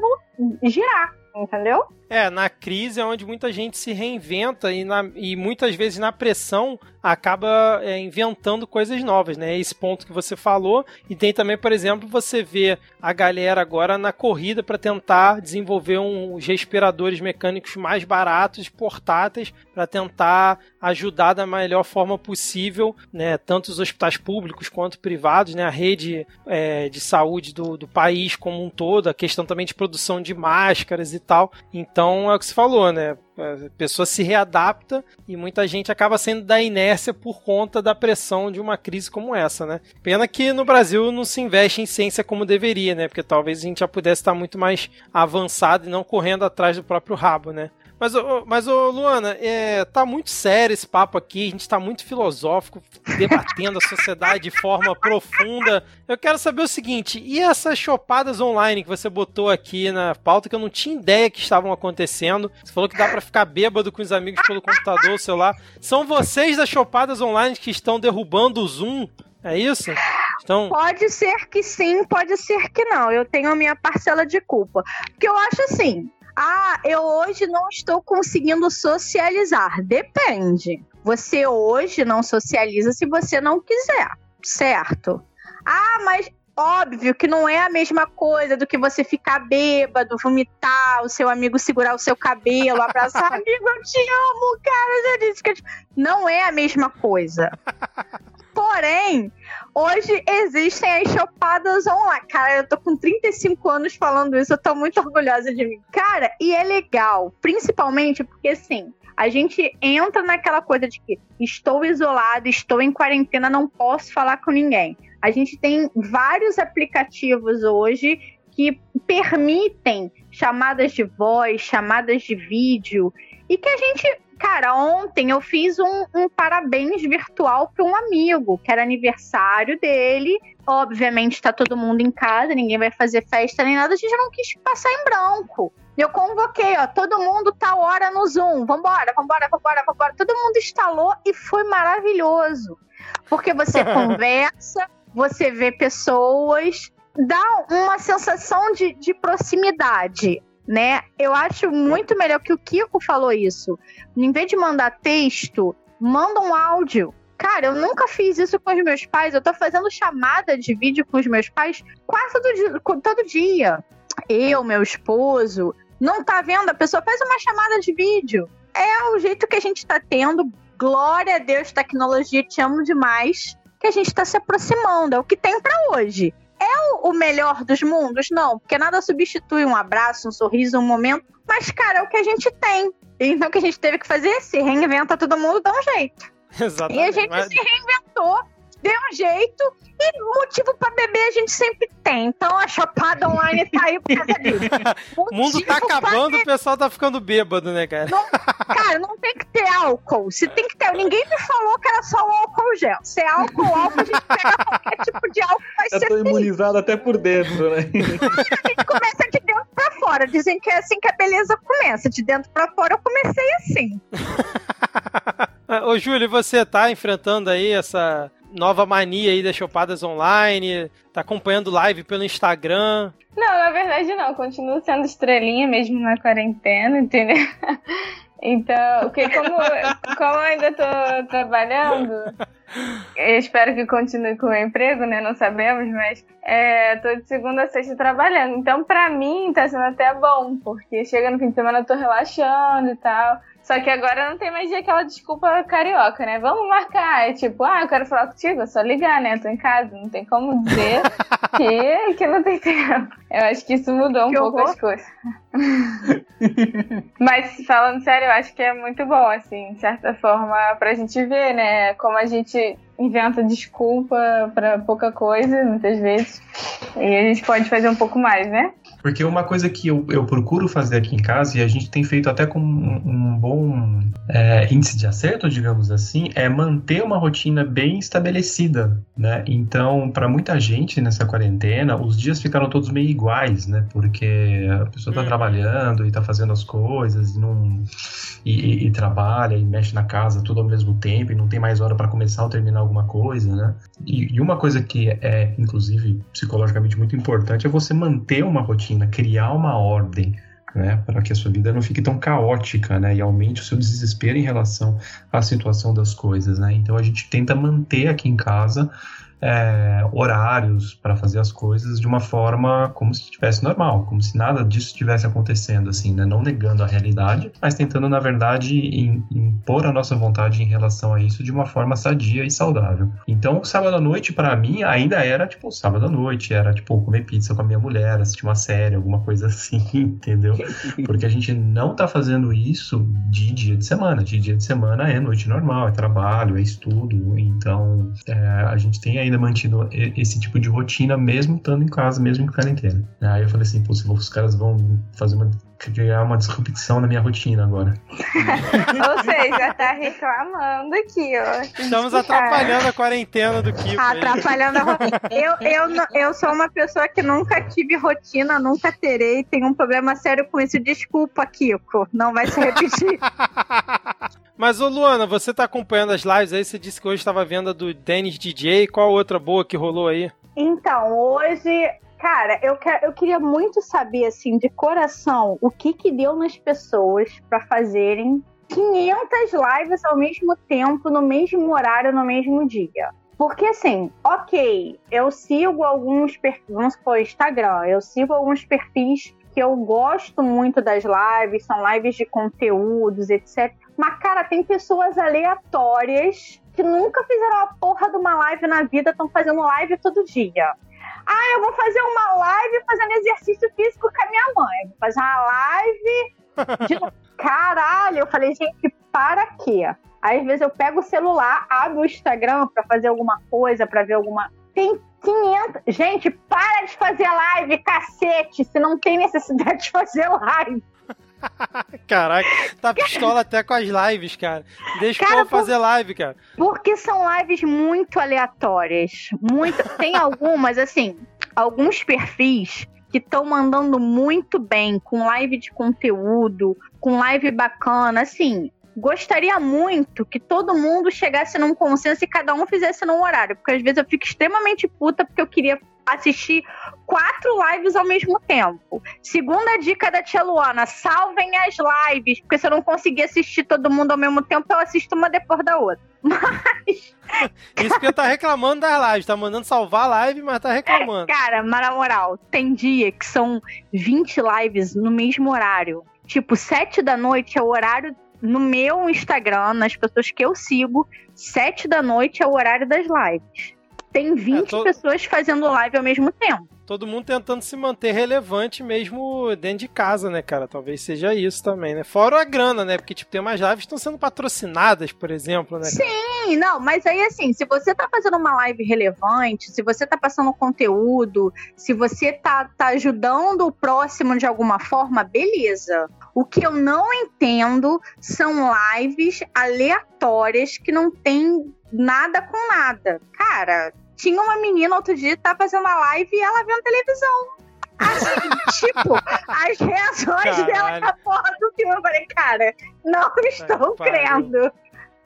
girar, entendeu? É, na crise é onde muita gente se reinventa e, na, e muitas vezes na pressão acaba é, inventando coisas novas, né? Esse ponto que você falou. E tem também, por exemplo, você vê a galera agora na corrida para tentar desenvolver uns respiradores mecânicos mais baratos, portáteis, para tentar ajudar da melhor forma possível, né? Tanto os hospitais públicos quanto privados, né? A rede é, de saúde do, do país como um todo, a questão também de produção de máscaras e tal. Então, é o que se falou, né? A pessoa se readapta e muita gente acaba sendo da inércia por conta da pressão de uma crise como essa, né? Pena que no Brasil não se investe em ciência como deveria, né? Porque talvez a gente já pudesse estar muito mais avançado e não correndo atrás do próprio rabo, né? Mas, mas ô, Luana, é, tá muito sério esse papo aqui, a gente tá muito filosófico, debatendo a sociedade de forma profunda. Eu quero saber o seguinte, e essas chopadas online que você botou aqui na pauta, que eu não tinha ideia que estavam acontecendo? Você falou que dá para ficar bêbado com os amigos pelo computador, celular. São vocês das chopadas online que estão derrubando o Zoom? É isso? Então... Pode ser que sim, pode ser que não. Eu tenho a minha parcela de culpa. Porque eu acho assim, ah, eu hoje não estou conseguindo socializar. Depende. Você hoje não socializa se você não quiser, certo? Ah, mas óbvio que não é a mesma coisa do que você ficar bêbado, vomitar, o seu amigo segurar o seu cabelo, abraçar, amigo, eu te amo, cara, já disse que eu te... não é a mesma coisa. Porém, hoje existem as chopadas online. Cara, eu tô com 35 anos falando isso, eu tô muito orgulhosa de mim. Cara, e é legal, principalmente porque assim, a gente entra naquela coisa de que estou isolado, estou em quarentena, não posso falar com ninguém. A gente tem vários aplicativos hoje que permitem chamadas de voz, chamadas de vídeo, e que a gente Cara, ontem eu fiz um, um parabéns virtual para um amigo, que era aniversário dele. Obviamente tá todo mundo em casa, ninguém vai fazer festa nem nada, a gente não quis passar em branco. Eu convoquei, ó, todo mundo tá hora no Zoom. Vambora, vambora, vambora, vambora. Todo mundo instalou e foi maravilhoso. Porque você conversa, você vê pessoas, dá uma sensação de, de proximidade, né? Eu acho muito melhor que o Kiko falou isso. Em vez de mandar texto, manda um áudio. Cara, eu nunca fiz isso com os meus pais. Eu tô fazendo chamada de vídeo com os meus pais quase todo dia. Todo dia. Eu, meu esposo, não tá vendo? A pessoa faz uma chamada de vídeo. É o jeito que a gente tá tendo. Glória a Deus, tecnologia, te amo demais. Que a gente tá se aproximando. É o que tem para hoje. É o melhor dos mundos? Não, porque nada substitui um abraço, um sorriso, um momento. Mas, cara, é o que a gente tem. Então, o que a gente teve que fazer? Se reinventa todo mundo, dá um jeito. Exatamente. E a gente mas- se reinventou, deu um jeito, e motivo pra beber a gente sempre tem. Então a Chapada Online tá aí por causa disso. O mundo tá acabando, o pessoal tá ficando bêbado, né, cara? Cara, não tem que ter álcool. Se tem que ter. Ninguém me falou que era só o álcool gel. Se é álcool, álcool, a gente pega qualquer tipo de álcool, vai Eu ser tô feliz. imunizado até por dentro, né? A gente começa de dentro fora. Dizem que é assim que a beleza começa. De dentro pra fora eu comecei assim. Ô, Júlio, você tá enfrentando aí essa nova mania aí das chopadas online? Tá acompanhando live pelo Instagram? Não, na verdade não. Continuo sendo estrelinha mesmo na quarentena, entendeu? Então, porque como, como ainda tô trabalhando, espero que continue com o emprego, né? Não sabemos, mas é, tô de segunda a sexta trabalhando. Então, pra mim, tá sendo até bom, porque chega no fim de semana eu tô relaxando e tal. Só que agora não tem mais dia aquela desculpa carioca, né? Vamos marcar. É tipo, ah, eu quero falar contigo, é só ligar, né? Eu tô em casa, não tem como dizer que, que não tem tempo. Eu acho que isso mudou um Que pouco horror. as coisas. Mas falando sério, eu acho que é muito bom, assim, de certa forma, pra gente ver, né? Como a gente inventa desculpa pra pouca coisa, muitas vezes. E a gente pode fazer um pouco mais, né? Porque uma coisa que eu, eu procuro fazer aqui em casa, e a gente tem feito até com um, um bom é, índice de acerto, digamos assim, é manter uma rotina bem estabelecida, né? Então, para muita gente nessa quarentena, os dias ficaram todos meio iguais, né? Porque a pessoa tá Hum. trabalhando e tá fazendo as coisas e não... E, e- e trabalha e mexe na casa tudo ao mesmo tempo e não tem mais hora para começar ou terminar alguma coisa, né? E, e uma coisa que é, inclusive, psicologicamente muito importante é você manter uma rotina, criar uma ordem, né? Para que a sua vida não fique tão caótica, né? E aumente o seu desespero em relação à situação das coisas, né? Então a gente tenta manter aqui em casa é, horários para fazer as coisas de uma forma como se estivesse normal, como se nada disso estivesse acontecendo, assim, né? Não negando a realidade, mas tentando, na verdade, im- impor a nossa vontade em relação a isso de uma forma sadia e saudável. Então, o sábado à noite, para mim, ainda era, tipo, sábado à noite, era, tipo, comer pizza com a minha mulher, assistir uma série, alguma coisa assim, entendeu? Porque a gente não tá fazendo isso de dia de semana. De dia de semana é noite normal, é trabalho, é estudo. Então, é, a gente tem ainda mantido esse tipo de rotina, mesmo estando em casa, mesmo em quarentena. Aí eu falei assim, pô, se os caras vão fazer uma criar uma disrupção na minha rotina agora. Ou seja, tá reclamando aqui, ó. Estamos atrapalhando a quarentena do Kiko. aí. Atrapalhando a rotina. Eu, eu, eu sou uma pessoa que nunca tive rotina, nunca terei. Tenho um problema sério com isso. Desculpa, Kiko. Não vai se repetir. Mas, ô Luana, você tá acompanhando as lives aí? Você disse que hoje estava vendo a do Dennis DJ. Qual outra boa que rolou aí? Então, hoje, cara, eu, eu queria muito saber, assim, de coração, o que que deu nas pessoas pra fazerem 500 lives ao mesmo tempo, no mesmo horário, no mesmo dia. Porque, assim, ok, eu sigo alguns perfis, vamos supor, Instagram, eu sigo alguns perfis que eu gosto muito das lives, são lives de conteúdos, etc. Mas, cara, tem pessoas aleatórias que nunca fizeram a porra de uma live na vida, estão fazendo live todo dia. Ah, eu vou fazer uma live fazendo exercício físico com a minha mãe. Vou fazer uma live de... Caralho, eu falei, gente, para quê? Aí, às vezes eu pego o celular, abro o Instagram pra fazer alguma coisa, pra ver alguma... Tem 500... Gente, para de fazer live, cacete! Se não tem necessidade de fazer live. Caraca, tá pistola até com as lives, cara. Deixa o Cara, povo fazer live, cara. Porque são lives muito aleatórias. Muito. Tem algumas, assim, alguns perfis que estão mandando muito bem, com live de conteúdo, com live bacana, assim. Gostaria muito que todo mundo chegasse num consenso e cada um fizesse num horário, porque às vezes eu fico extremamente puta porque eu queria assistir quatro lives ao mesmo tempo. Segunda dica da Tia Luana: salvem as lives, porque se eu não conseguir assistir todo mundo ao mesmo tempo, eu assisto uma depois da outra. Mas. Isso que eu tá reclamando das lives, tá mandando salvar a live, mas tá reclamando. Cara, mas na moral, tem dia que são 20 lives no mesmo horário. Tipo, 7 da noite é o horário no meu Instagram, nas pessoas que eu sigo, 7 da noite é o horário das lives. Tem 20 é, tô... pessoas fazendo live ao mesmo tempo. Todo mundo tentando se manter relevante mesmo dentro de casa, né, cara? Talvez seja isso também, né? Fora a grana, né? Porque, tipo, tem umas lives que estão sendo patrocinadas, por exemplo, né? Cara? Sim, não, mas aí, assim, se você tá fazendo uma live relevante, se você tá passando conteúdo, se você tá, tá ajudando o próximo de alguma forma, beleza. O que eu não entendo são lives aleatórias que não tem nada com nada. Cara, tinha uma menina outro dia que tá fazendo a live e ela vendo televisão. Assim, tipo, as reações Caralho. dela com a porra do filme. Eu falei, cara, não estou crendo.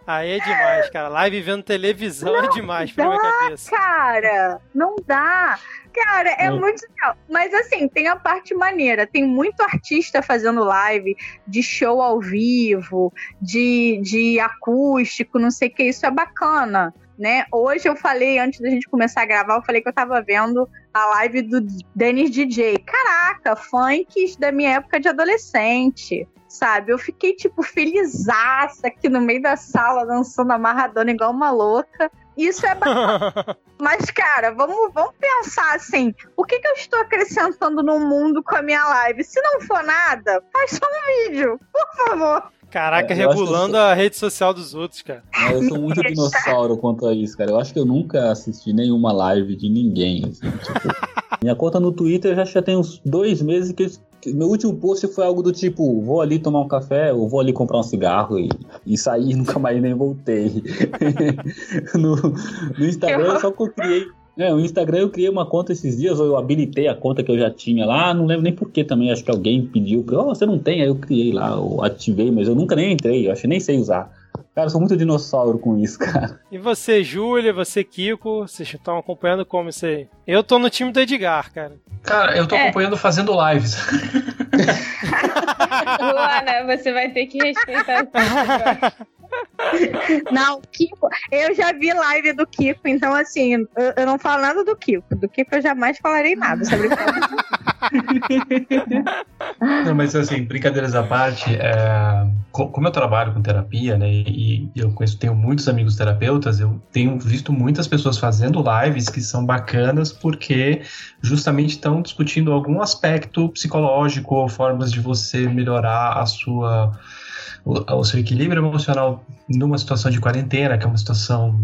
Aí é demais, cara. Live vendo televisão é não é demais dá, pra minha cabeça. Cara, não dá. Cara, é hum. muito legal. Mas assim, tem a parte maneira. Tem muito artista fazendo live de show ao vivo, de, de acústico, não sei o que. Isso é bacana né? Hoje eu falei, antes da gente começar a gravar, eu falei que eu tava vendo a live do Dennis DJ. Caraca, funks da minha época de adolescente, sabe? Eu fiquei, tipo, felizaça aqui no meio da sala, dançando amarradona igual uma louca. Isso é bacana. Mas, cara, vamos, vamos pensar assim: o que, que eu estou acrescentando no mundo com a minha live? Se não for nada, faz só um vídeo, por favor. Caraca, é, regulando sou... a rede social dos outros, cara. eu sou muito dinossauro quanto a isso, cara. Eu acho que eu nunca assisti nenhuma live de ninguém. Assim, tipo, minha conta no Twitter já, já tem uns dois meses que meu último post foi algo do tipo: vou ali tomar um café, ou vou ali comprar um cigarro e, e sair, nunca mais nem voltei. no, no Instagram eu só criei é, o Instagram eu criei uma conta esses dias, ou eu habilitei a conta que eu já tinha lá, não lembro nem porquê também, acho que alguém pediu, oh, você não tem, aí eu criei lá, eu ativei, mas eu nunca nem entrei, eu acho que nem sei usar. Cara, eu sou muito dinossauro com isso, cara. E você, Júlia, você, Kiko, vocês estão acompanhando como isso aí? Eu tô no time do Edgar, cara. Cara, eu tô é. acompanhando fazendo lives. Luana, você vai ter que respeitar. Não, Kiko, eu já vi live do Kiko, então assim, eu, eu, não falo nada do Kiko. Do Kiko eu jamais falarei nada sobre Não, mas assim, brincadeiras à parte, é, como eu trabalho com terapia, né, e, eu conheço, tenho muitos amigos terapeutas, eu tenho visto muitas pessoas fazendo lives que são bacanas porque justamente estão discutindo algum aspecto psicológico ou formas de você melhorar a sua o, o seu equilíbrio emocional numa situação de quarentena, que é uma situação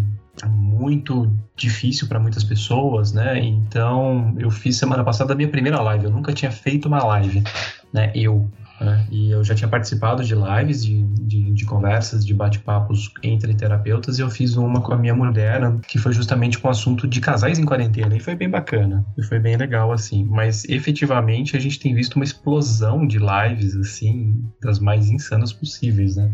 muito difícil para muitas pessoas, né? Então, eu fiz semana passada a minha primeira live. Eu nunca tinha feito uma live, né? Eu, né? E eu já tinha participado de lives, de, de, de conversas, de bate-papos entre terapeutas, e eu fiz uma com a minha mulher, né, que foi justamente com o assunto de casais em quarentena, e foi bem bacana, e foi bem legal, assim. Mas efetivamente a gente tem visto uma explosão de lives, assim, das mais insanas possíveis, né?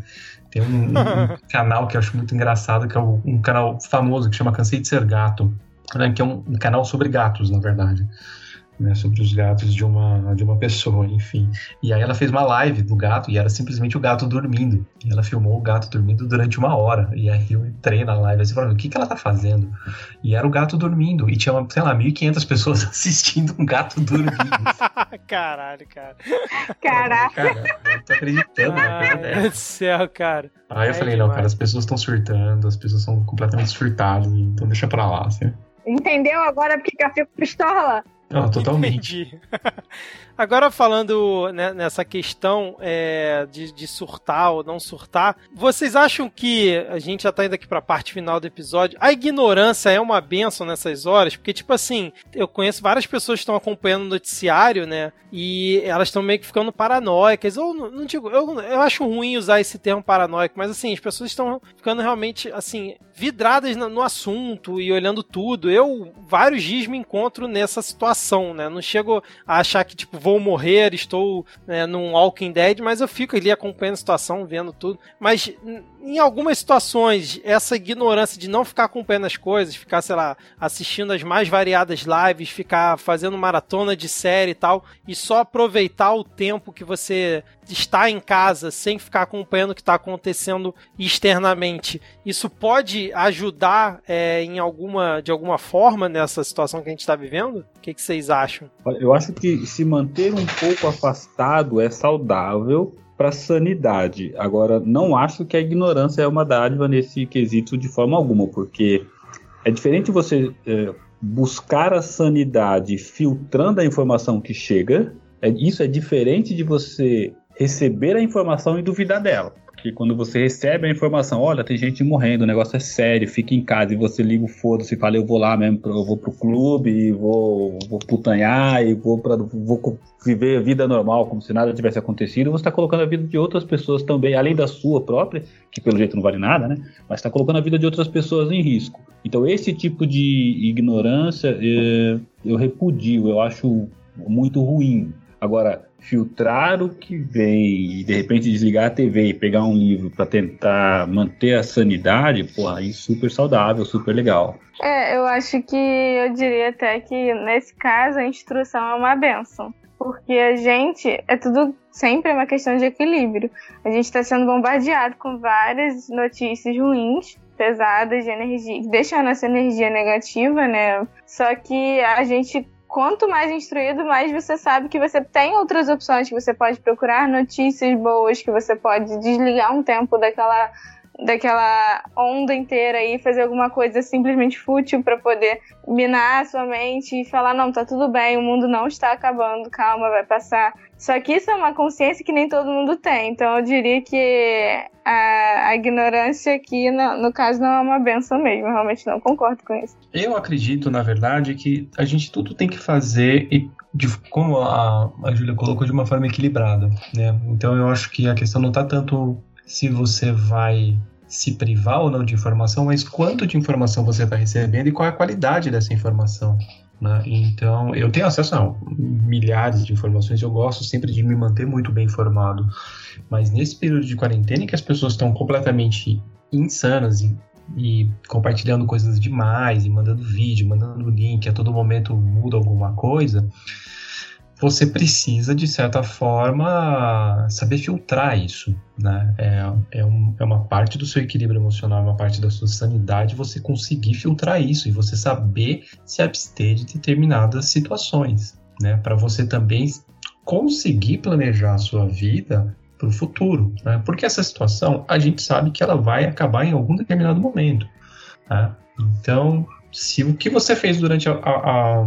Tem um, um canal que eu acho muito engraçado, que é um canal famoso que chama Cansei de Ser Gato, né, que é um, um canal sobre gatos, na verdade né, sobre os gatos de uma, de uma pessoa, enfim. E aí ela fez uma live do gato e era simplesmente o gato dormindo. E ela filmou o gato dormindo durante uma hora. E aí eu entrei na live assim, falando, o que, que ela tá fazendo? E era o gato dormindo. E tinha, sei lá, 1.500 pessoas assistindo um gato dormindo. Caralho, cara. Caraca. Cara, eu tô acreditando. Ai, meu Deus do céu, cara. Aí eu é falei, demais. não, cara, as pessoas estão surtando, as pessoas são completamente surtadas, então deixa pra lá, assim. Entendeu agora porque eu fico pistola? Não, totalmente. Agora falando né, nessa questão é, de, de, surtar ou não surtar, vocês acham que a gente já tá indo aqui para a parte final do episódio? A ignorância é uma benção nessas horas, porque tipo assim, eu conheço várias pessoas que estão acompanhando o noticiário, né? E elas estão meio que ficando paranoicas. Ou não, digo, eu, eu acho ruim usar esse termo paranoico, mas assim, as pessoas estão ficando realmente assim vidradas no, no assunto e olhando tudo. Eu vários dias me encontro nessa situação, né? Não chego a achar que, tipo, vou morrer, estou né, num Walking Dead, mas eu fico ali acompanhando a situação, vendo tudo. Mas em algumas situações, essa ignorância de não ficar acompanhando as coisas, ficar, sei lá, assistindo as mais variadas lives, ficar fazendo maratona de série e tal, e só aproveitar o tempo que você está em casa sem ficar acompanhando o que está acontecendo externamente, isso pode ajudar é, em alguma, de alguma forma nessa situação que a gente está vivendo? O que, que vocês acham? Eu acho que se manter um pouco afastado é saudável para sanidade. Agora, não acho que a ignorância é uma dádiva nesse quesito de forma alguma, porque é diferente você é, buscar a sanidade filtrando a informação que chega. É, isso é diferente de você receber a informação e duvidar dela. Porque quando você recebe a informação, olha, tem gente morrendo, o negócio é sério, fica em casa e você liga o foda-se e fala, eu vou lá mesmo, eu vou pro clube, vou, vou putanhar e vou, pra, vou viver a vida normal, como se nada tivesse acontecido, você está colocando a vida de outras pessoas também, além da sua própria, que pelo jeito não vale nada, né? Mas está colocando a vida de outras pessoas em risco. Então esse tipo de ignorância é, eu repudio, eu acho muito ruim. Agora, filtrar o que vem e de repente desligar a TV e pegar um livro para tentar manter a sanidade, pô, aí super saudável, super legal. É, eu acho que eu diria até que nesse caso a instrução é uma benção. Porque a gente, é tudo sempre uma questão de equilíbrio. A gente está sendo bombardeado com várias notícias ruins, pesadas de energia, que deixam a nossa energia negativa, né? Só que a gente quanto mais instruído, mais você sabe que você tem outras opções, que você pode procurar notícias boas, que você pode desligar um tempo daquela daquela onda inteira e fazer alguma coisa simplesmente fútil para poder minar a sua mente e falar não, tá tudo bem, o mundo não está acabando, calma, vai passar. Só que isso é uma consciência que nem todo mundo tem. Então eu diria que a, a ignorância aqui, no, no, caso, não é uma benção mesmo. Eu realmente não concordo com isso. Eu acredito, na verdade, que a gente tudo tem que fazer e de, como a, a Júlia colocou, de uma forma equilibrada. Né? Então eu acho que a questão não está tanto se você vai se privar ou não de informação, mas quanto de informação você está recebendo e qual é a qualidade dessa informação. Né? Então, eu tenho acesso a milhares de informações, eu gosto sempre de me manter muito bem informado. Mas nesse período de quarentena em que as pessoas estão completamente insanas e, e compartilhando coisas demais, e mandando vídeo, mandando link, a todo momento muda alguma coisa, você precisa, de certa forma, saber filtrar isso. Né? É, é, um, é, uma parte do seu equilíbrio emocional, é uma parte da sua sanidade, você conseguir filtrar isso e você saber se abster de determinadas situações. Né? Para você também conseguir planejar a sua vida para o futuro. Né? Porque essa situação, a gente sabe que ela vai acabar em algum determinado momento. Né? Então, se o que você fez durante a, a, a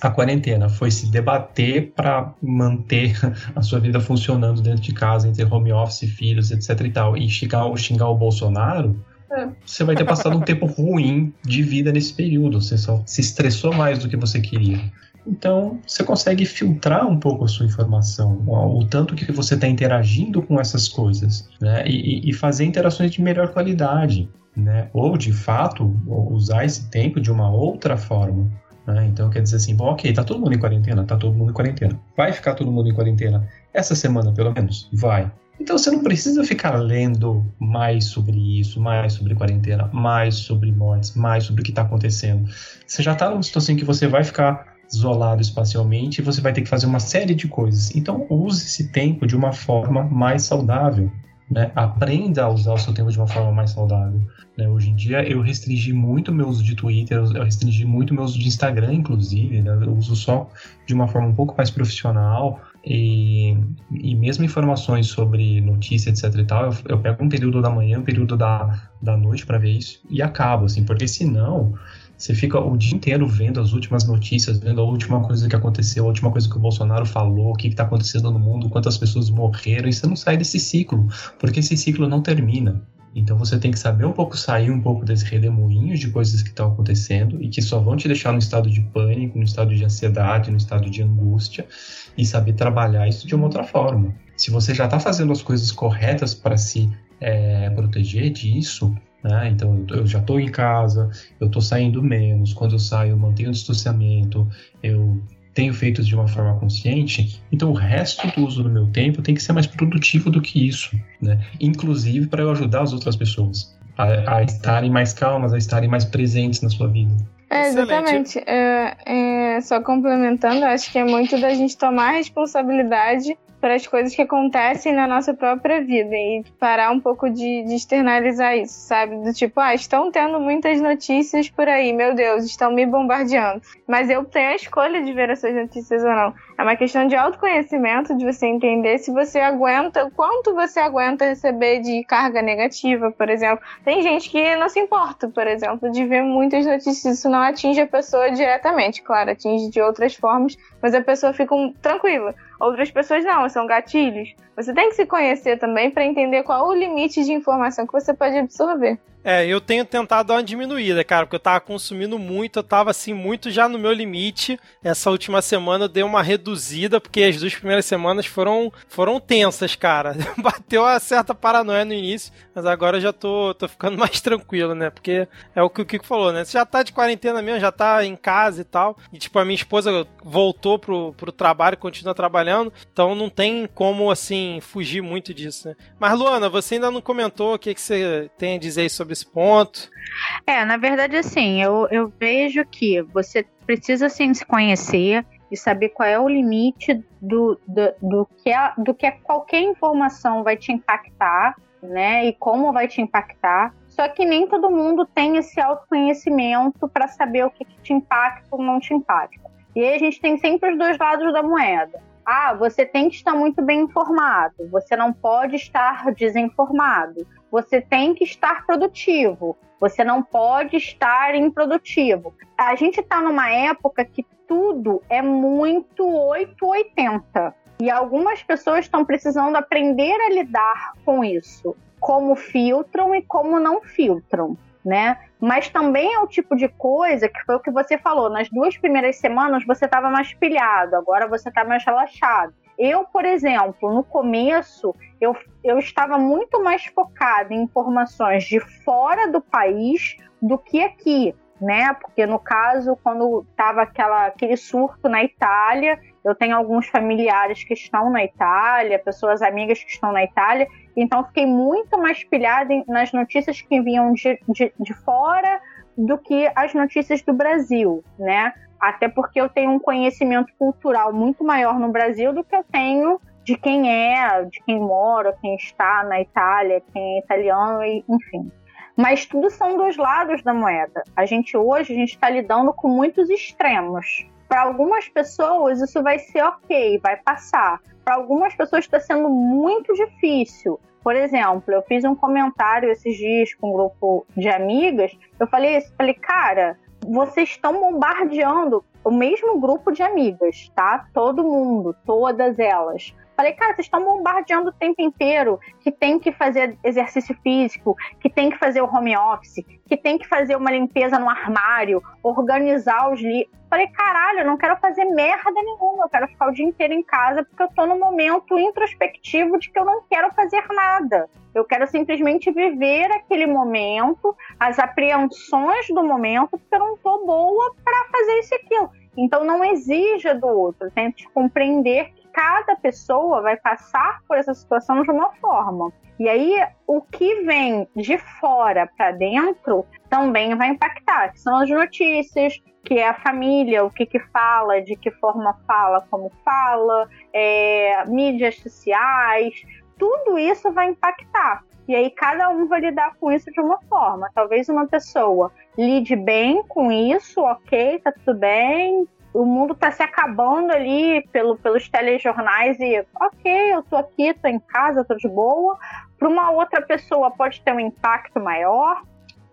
a quarentena foi se debater para manter a sua vida funcionando dentro de casa, entre home office, filhos, etc e tal, e xingar, xingar o Bolsonaro, é, você vai ter passado um tempo ruim de vida nesse período. Você só se estressou mais do que você queria. Então, você consegue filtrar um pouco a sua informação, o, tanto que você está interagindo com essas coisas, né? E, e, fazer interações de melhor qualidade, né? Ou, de fato, usar esse tempo de uma outra forma. Né? Então quer dizer assim, bom, ok, tá todo mundo em quarentena, tá todo mundo em quarentena. Vai ficar todo mundo em quarentena essa semana, pelo menos? Vai. Então você não precisa ficar lendo mais sobre isso, mais sobre quarentena, mais sobre mortes, mais sobre o que está acontecendo. Você já está numa situação em que você vai ficar isolado espacialmente e você vai ter que fazer uma série de coisas. Então use esse tempo de uma forma mais saudável. Né? Aprenda a usar o seu tempo de uma forma mais saudável. Né? Hoje em dia eu restringi muito meu uso de Twitter, eu restringi muito meu uso de Instagram, inclusive. Né? Eu uso só de uma forma um pouco mais profissional. E, e mesmo informações sobre notícia, etc e tal, eu, eu pego um período da manhã, um período da, da noite para ver isso e acabo, assim, porque senão você fica o dia inteiro vendo as últimas notícias, vendo a última coisa que aconteceu, a última coisa que o Bolsonaro falou, o que está acontecendo no mundo, quantas pessoas morreram, e você não sai desse ciclo, porque esse ciclo não termina. Então você tem que saber um pouco sair um pouco desse redemoinho de coisas que estão acontecendo e que só vão te deixar no estado de pânico, no estado de ansiedade, no estado de angústia e saber trabalhar isso de uma outra forma. Se você já está fazendo as coisas corretas para se é, proteger disso, né? Então eu já estou em casa, eu estou saindo menos. Quando eu saio, eu mantenho o distanciamento, eu tenho feito de uma forma consciente, então o resto do uso do meu tempo tem que ser mais produtivo do que isso, né? Inclusive para eu ajudar as outras pessoas a, a, estarem mais calmas, a estarem mais presentes na sua vida. É, exatamente. É, é, só complementando, acho que é muito da gente tomar responsabilidade para as coisas que acontecem na nossa própria vida e parar um pouco de, de, externalizar isso, sabe? Do tipo, ah, estão tendo muitas notícias por aí, meu Deus, estão me bombardeando. Mas eu tenho a escolha de ver essas notícias ou não. É uma questão de autoconhecimento, de você entender se você aguenta, quanto você aguenta receber de carga negativa, por exemplo. Tem gente que não se importa, por exemplo, de ver muitas notícias. Isso não atinge a pessoa diretamente, claro, atinge de outras formas, mas a pessoa fica um, tranquila. Outras pessoas não, são gatilhos. Você tem que se conhecer também para entender qual o limite de informação que você pode absorver. É, eu tenho tentado dar uma diminuída, cara, porque eu tava consumindo muito, eu tava assim, muito já no meu limite. Essa última semana eu dei uma reduzida, porque as duas primeiras semanas foram, foram tensas, cara. Bateu uma certa paranoia no início, mas agora eu já tô, tô ficando mais tranquilo, né? Porque é o que o Kiko falou, né? Você já tá de quarentena mesmo, já tá em casa e tal. E tipo, a minha esposa voltou pro, pro trabalho continua trabalhando, então não tem como, assim, fugir muito disso, né? Mas, Luana, você ainda não comentou o que, que você tem a dizer sobre esse ponto? É, na verdade, assim, eu, eu vejo que você precisa sim se conhecer e saber qual é o limite do, do, do, que, é, do que é qualquer informação vai te impactar, né? E como vai te impactar. Só que nem todo mundo tem esse autoconhecimento para saber o que, que te impacta ou não te impacta. E aí a gente tem sempre os dois lados da moeda. Ah, você tem que estar muito bem informado, você não pode estar desinformado você tem que estar produtivo. Você não pode estar improdutivo. A gente está numa época que tudo é muito 880. E algumas pessoas estão precisando aprender a lidar com isso. Como filtram e como não filtram, né? Mas também é o tipo de coisa que foi o que você falou. Nas duas primeiras semanas você estava mais pilhado, agora você está mais relaxado. Eu, por exemplo, no começo, eu, eu estava muito mais focada em informações de fora do país do que aqui, né? Porque no caso, quando estava aquele surto na Itália, eu tenho alguns familiares que estão na Itália, pessoas amigas que estão na Itália, então fiquei muito mais pilhada nas notícias que vinham de, de, de fora do que as notícias do Brasil, né? Até porque eu tenho um conhecimento cultural muito maior no Brasil do que eu tenho de quem é, de quem mora, quem está na Itália, quem é italiano, enfim. Mas tudo são dois lados da moeda. A gente hoje a gente está lidando com muitos extremos. Para algumas pessoas isso vai ser ok, vai passar. Para algumas pessoas está sendo muito difícil. Por exemplo, eu fiz um comentário esses dias com um grupo de amigas. Eu falei isso, falei, cara, vocês estão bombardeando o mesmo grupo de amigas, tá? Todo mundo, todas elas. Falei, cara, vocês estão bombardeando o tempo inteiro que tem que fazer exercício físico, que tem que fazer o home office, que tem que fazer uma limpeza no armário, organizar os livros. Falei, caralho, eu não quero fazer merda nenhuma, eu quero ficar o dia inteiro em casa porque eu tô no momento introspectivo de que eu não quero fazer nada. Eu quero simplesmente viver aquele momento, as apreensões do momento, porque eu não tô boa para fazer isso e aquilo. Então não exija do outro, tente compreender cada pessoa vai passar por essa situação de uma forma. E aí, o que vem de fora para dentro também vai impactar, que são as notícias, que é a família, o que, que fala, de que forma fala, como fala, é, mídias sociais, tudo isso vai impactar. E aí cada um vai lidar com isso de uma forma. Talvez uma pessoa lide bem com isso, ok, tá tudo bem, o mundo está se acabando ali pelo, pelos telejornais e, ok, eu tô aqui, tô em casa, tô de boa. Para uma outra pessoa pode ter um impacto maior,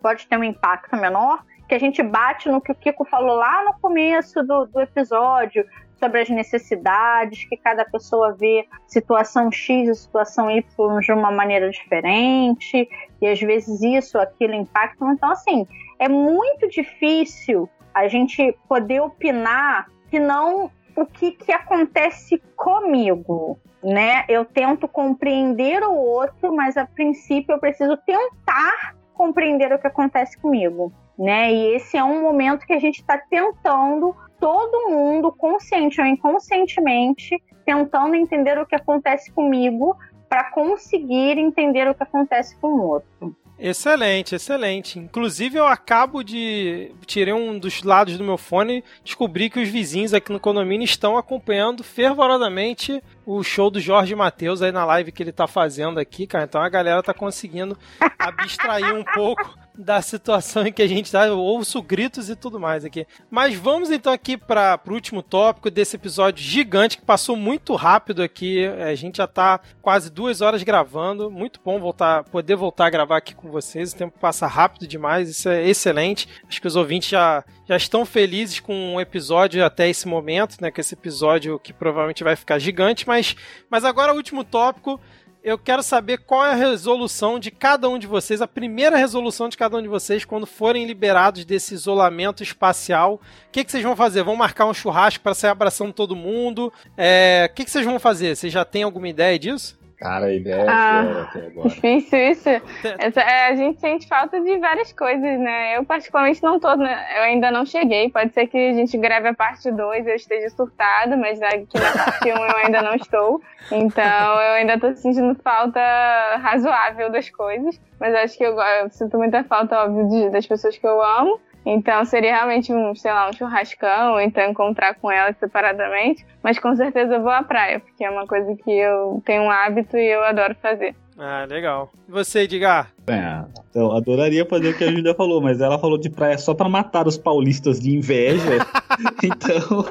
pode ter um impacto menor, que a gente bate no que o Kiko falou lá no começo do, do episódio, sobre as necessidades, que cada pessoa vê situação X e situação Y de uma maneira diferente, e às vezes isso, aquilo impacta. Então, assim, é muito difícil a gente poder opinar que não o que, que acontece comigo, né? Eu tento compreender o outro, mas a princípio eu preciso tentar compreender o que acontece comigo, né? E esse é um momento que a gente está tentando todo mundo, consciente ou inconscientemente, tentando entender o que acontece comigo para conseguir entender o que acontece com o outro. Excelente, excelente. Inclusive, eu acabo de. Tirei um dos lados do meu fone descobri que os vizinhos aqui no condomínio estão acompanhando fervorosamente o show do Jorge Matheus aí na live que ele tá fazendo aqui, cara. Então a galera tá conseguindo abstrair um pouco da situação em que a gente está. Eu ouço gritos e tudo mais aqui. Mas vamos então aqui para o último tópico desse episódio gigante que passou muito rápido aqui. A gente já está quase duas horas gravando. Muito bom voltar, poder voltar a gravar aqui com vocês. O tempo passa rápido demais. Isso é excelente. Acho que os ouvintes já, já estão felizes com o episódio até esse momento, né? Com esse episódio que provavelmente vai ficar gigante. Mas, mas agora o último tópico eu quero saber qual é a resolução de cada um de vocês, a primeira resolução de cada um de vocês quando forem liberados desse isolamento espacial. O que, que vocês vão fazer? Vão marcar um churrasco para sair abraçando todo mundo? É, o que, que vocês vão fazer? Vocês já têm alguma ideia disso? Cara, a ideia é ah, até agora. Difícil isso. Essa, é, a gente sente falta de várias coisas, né? Eu, particularmente, não tô. Né? Eu ainda não cheguei. Pode ser que a gente grave a parte 2 eu esteja surtado, mas aqui na parte 1 um eu ainda não estou. Então, eu ainda tô sentindo falta razoável das coisas. Mas acho que eu, eu sinto muita falta, óbvio, de, das pessoas que eu amo. Então seria realmente um, sei lá, um churrascão, ou então encontrar com ela separadamente. Mas com certeza eu vou à praia, porque é uma coisa que eu tenho um hábito e eu adoro fazer. Ah, legal. E você, Edgar? É, eu adoraria fazer o que a Júlia falou, mas ela falou de praia só para matar os paulistas de inveja. então.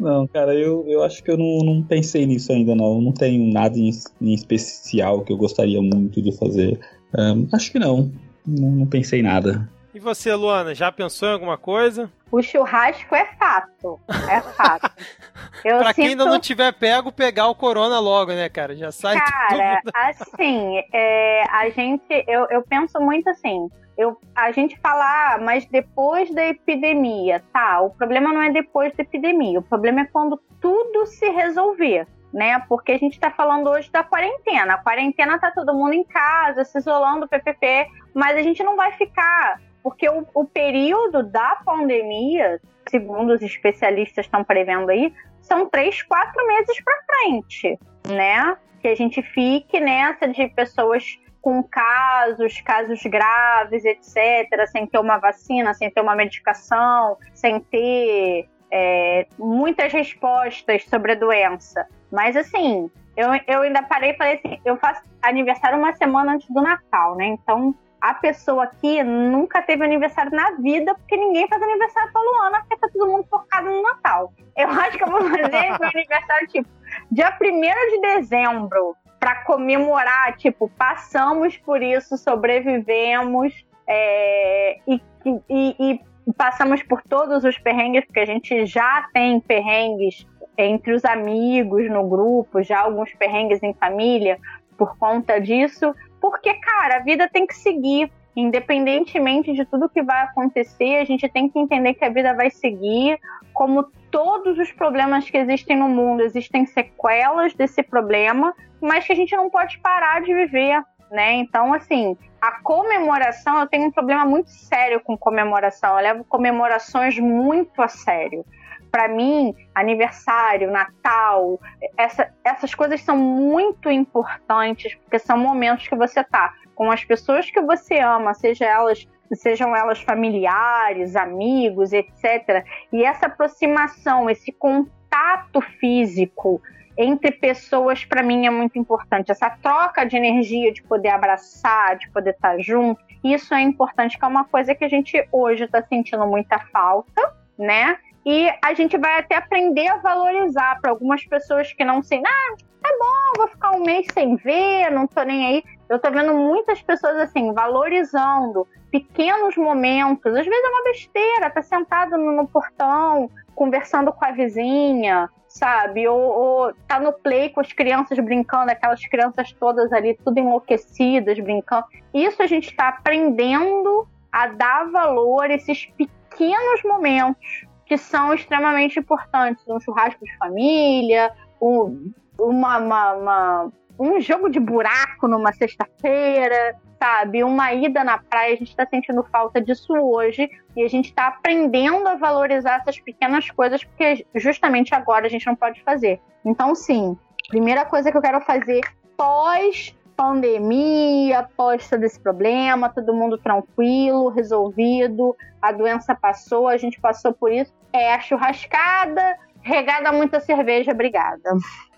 Não, cara, eu, eu acho que eu não, não pensei nisso ainda, não. Eu não tenho nada em, em especial que eu gostaria muito de fazer. Um, acho que não. não. Não pensei nada. E você, Luana, já pensou em alguma coisa? O churrasco é fato. É fato. Eu pra quem ainda não tiver pego, pegar o corona logo, né, cara? Já sai Cara, tudo. assim, é, a gente. Eu, eu penso muito assim. Eu, a gente fala, ah, mas depois da epidemia, tá? O problema não é depois da epidemia, o problema é quando tudo se resolver né? Porque a gente está falando hoje da quarentena. A quarentena tá todo mundo em casa, se isolando, PPP, mas a gente não vai ficar porque o, o período da pandemia, segundo os especialistas estão prevendo aí, são três, quatro meses para frente, né? Que a gente fique nessa de pessoas com casos, casos graves, etc., sem ter uma vacina, sem ter uma medicação, sem ter é, muitas respostas sobre a doença. Mas assim, eu, eu ainda parei e falei assim, eu faço aniversário uma semana antes do Natal, né? Então a pessoa aqui nunca teve aniversário na vida, porque ninguém faz aniversário todo ano, porque tá todo mundo focado no Natal. Eu acho que eu vou fazer meu aniversário, tipo, dia 1 de dezembro, para comemorar, tipo, passamos por isso, sobrevivemos é, e, e, e passamos por todos os perrengues, porque a gente já tem perrengues entre os amigos no grupo, já alguns perrengues em família por conta disso, porque, cara, a vida tem que seguir. Independentemente de tudo que vai acontecer, a gente tem que entender que a vida vai seguir. Como todos os problemas que existem no mundo, existem sequelas desse problema, mas que a gente não pode parar de viver, né? Então, assim, a comemoração, eu tenho um problema muito sério com comemoração. Eu levo comemorações muito a sério para mim, aniversário, Natal, essa, essas coisas são muito importantes, porque são momentos que você tá com as pessoas que você ama, seja elas, sejam elas familiares, amigos, etc. E essa aproximação, esse contato físico entre pessoas, para mim, é muito importante. Essa troca de energia, de poder abraçar, de poder estar tá junto, isso é importante, que é uma coisa que a gente hoje está sentindo muita falta, né? E a gente vai até aprender a valorizar para algumas pessoas que não sei, ah, tá bom, vou ficar um mês sem ver, não tô nem aí. Eu tô vendo muitas pessoas assim, valorizando pequenos momentos. Às vezes é uma besteira, tá sentado no, no portão, conversando com a vizinha, sabe? Ou, ou tá no play com as crianças brincando, aquelas crianças todas ali, tudo enlouquecidas, brincando. Isso a gente está aprendendo a dar valor a esses pequenos momentos que são extremamente importantes. Um churrasco de família, um, uma, uma, uma, um jogo de buraco numa sexta-feira, sabe? Uma ida na praia, a gente está sentindo falta disso hoje e a gente está aprendendo a valorizar essas pequenas coisas porque justamente agora a gente não pode fazer. Então, sim, primeira coisa que eu quero fazer pós pandemia, após todo esse problema, todo mundo tranquilo, resolvido, a doença passou, a gente passou por isso. É a churrascada, regada a muita cerveja, obrigada.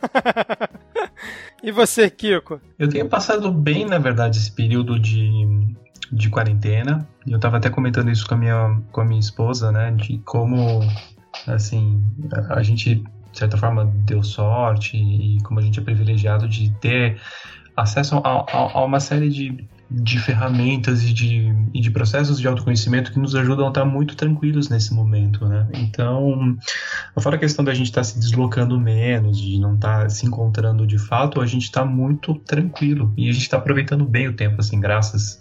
e você, Kiko? Eu tenho passado bem, na verdade, esse período de, de quarentena. E eu tava até comentando isso com a minha, com a minha esposa, né? De como, assim, a gente, de certa forma, deu sorte e como a gente é privilegiado de ter acesso a, a, a uma série de, de ferramentas e de, e de processos de autoconhecimento que nos ajudam a estar muito tranquilos nesse momento, né? Então, fora a questão da gente estar se deslocando menos, de não estar se encontrando de fato, a gente está muito tranquilo e a gente está aproveitando bem o tempo, assim, graças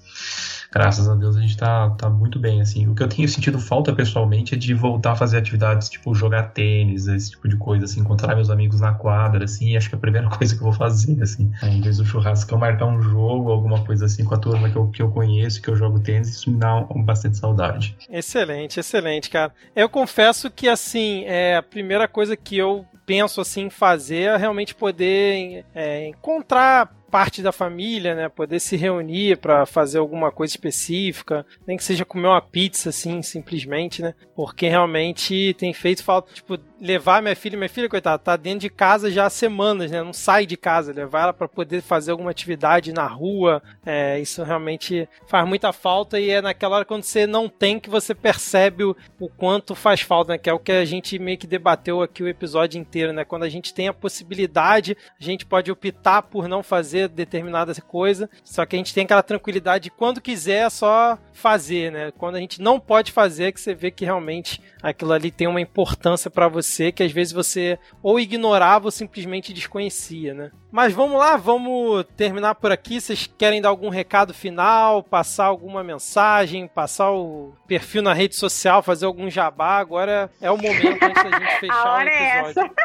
graças a Deus a gente tá, tá muito bem, assim. O que eu tenho sentido falta pessoalmente é de voltar a fazer atividades, tipo, jogar tênis, esse tipo de coisa, assim, encontrar meus amigos na quadra, assim, acho que é a primeira coisa que eu vou fazer, assim. Em vez do churrasco, eu marcar um jogo, alguma coisa assim, com a turma que eu, que eu conheço, que eu jogo tênis, isso me dá um, bastante saudade. Excelente, excelente, cara. Eu confesso que, assim, é a primeira coisa que eu penso, assim, fazer é realmente poder é, encontrar parte da família, né, poder se reunir para fazer alguma coisa específica, nem que seja comer uma pizza assim, simplesmente, né? Porque realmente tem feito falta, tipo, levar minha filha, minha filha, coitada, tá dentro de casa já há semanas, né? Não sai de casa, levar ela para poder fazer alguma atividade na rua, é, isso realmente faz muita falta e é naquela hora quando você não tem que você percebe o, o quanto faz falta, né? Que é o que a gente meio que debateu aqui o episódio inteiro, né? Quando a gente tem a possibilidade, a gente pode optar por não fazer determinada coisa, só que a gente tem aquela tranquilidade de quando quiser é só fazer, né? Quando a gente não pode fazer, é que você vê que realmente aquilo ali tem uma importância para você que às vezes você ou ignorava ou simplesmente desconhecia, né? Mas vamos lá, vamos terminar por aqui. Vocês querem dar algum recado final, passar alguma mensagem, passar o perfil na rede social, fazer algum jabá? Agora é o momento antes da gente fechar o é episódio.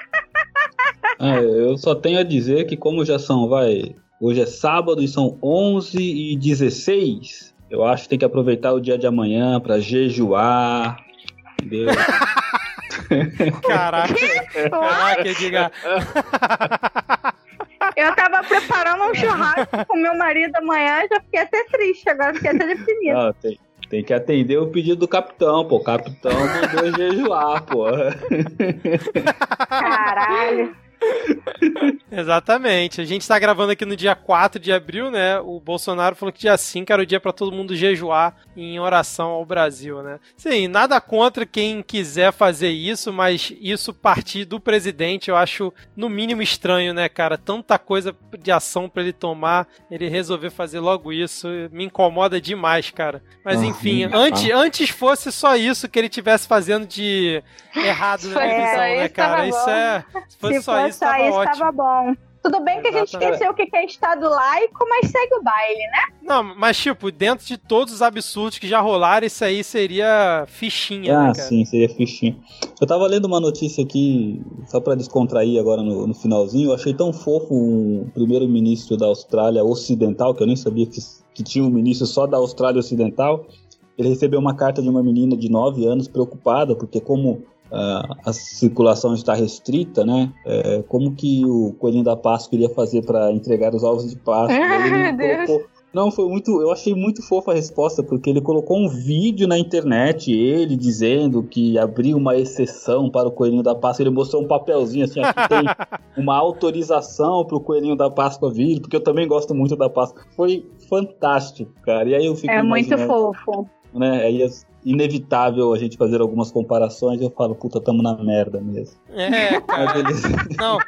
É, eu só tenho a dizer que como já são, vai, hoje é sábado e são 11 e 16, eu acho que tem que aproveitar o dia de amanhã para jejuar, entendeu? Caraca, caraca, diga. Eu tava preparando um churrasco com meu marido amanhã, já fiquei até triste, agora fiquei até deprimida. Não, tem, tem que atender o pedido do capitão, pô. O capitão mandou jejuar, pô. Caralho. Exatamente. A gente está gravando aqui no dia 4 de abril, né? O Bolsonaro falou que dia 5 era o dia para todo mundo jejuar em oração ao Brasil, né? Sim, nada contra quem quiser fazer isso, mas isso partir do presidente eu acho no mínimo estranho, né, cara? Tanta coisa de ação para ele tomar, ele resolver fazer logo isso, me incomoda demais, cara. Mas enfim, ah, antes, antes fosse só isso que ele tivesse fazendo de errado na televisão, né, cara? Isso é. Se fosse Se só fosse isso, isso, ótimo. tava bom. Tudo bem que a gente esqueceu o que é Estado laico, mas segue o baile, né? Não, mas tipo, dentro de todos os absurdos que já rolaram, isso aí seria fichinha, Ah, né, cara? sim, seria fichinha. Eu tava lendo uma notícia aqui, só pra descontrair agora no, no finalzinho, eu achei tão fofo um primeiro-ministro da Austrália Ocidental, que eu nem sabia que, que tinha um ministro só da Austrália Ocidental. Ele recebeu uma carta de uma menina de 9 anos preocupada, porque como a circulação está restrita, né? é, como que o Coelhinho da Páscoa iria fazer para entregar os ovos de Páscoa? Meu Deus. colocou- Não, foi muito. Eu achei muito fofa a resposta, porque ele colocou um vídeo na internet, ele dizendo que abriu uma exceção para o Coelhinho da Páscoa. Ele mostrou um papelzinho assim, aqui tem uma autorização para o Coelhinho da Páscoa vir, porque eu também gosto muito da Páscoa. Foi fantástico, cara. E aí eu fico É muito fofo. né? Aí inevitável a gente fazer algumas comparações eu falo, puta, tamo na merda mesmo. É, cara. Não.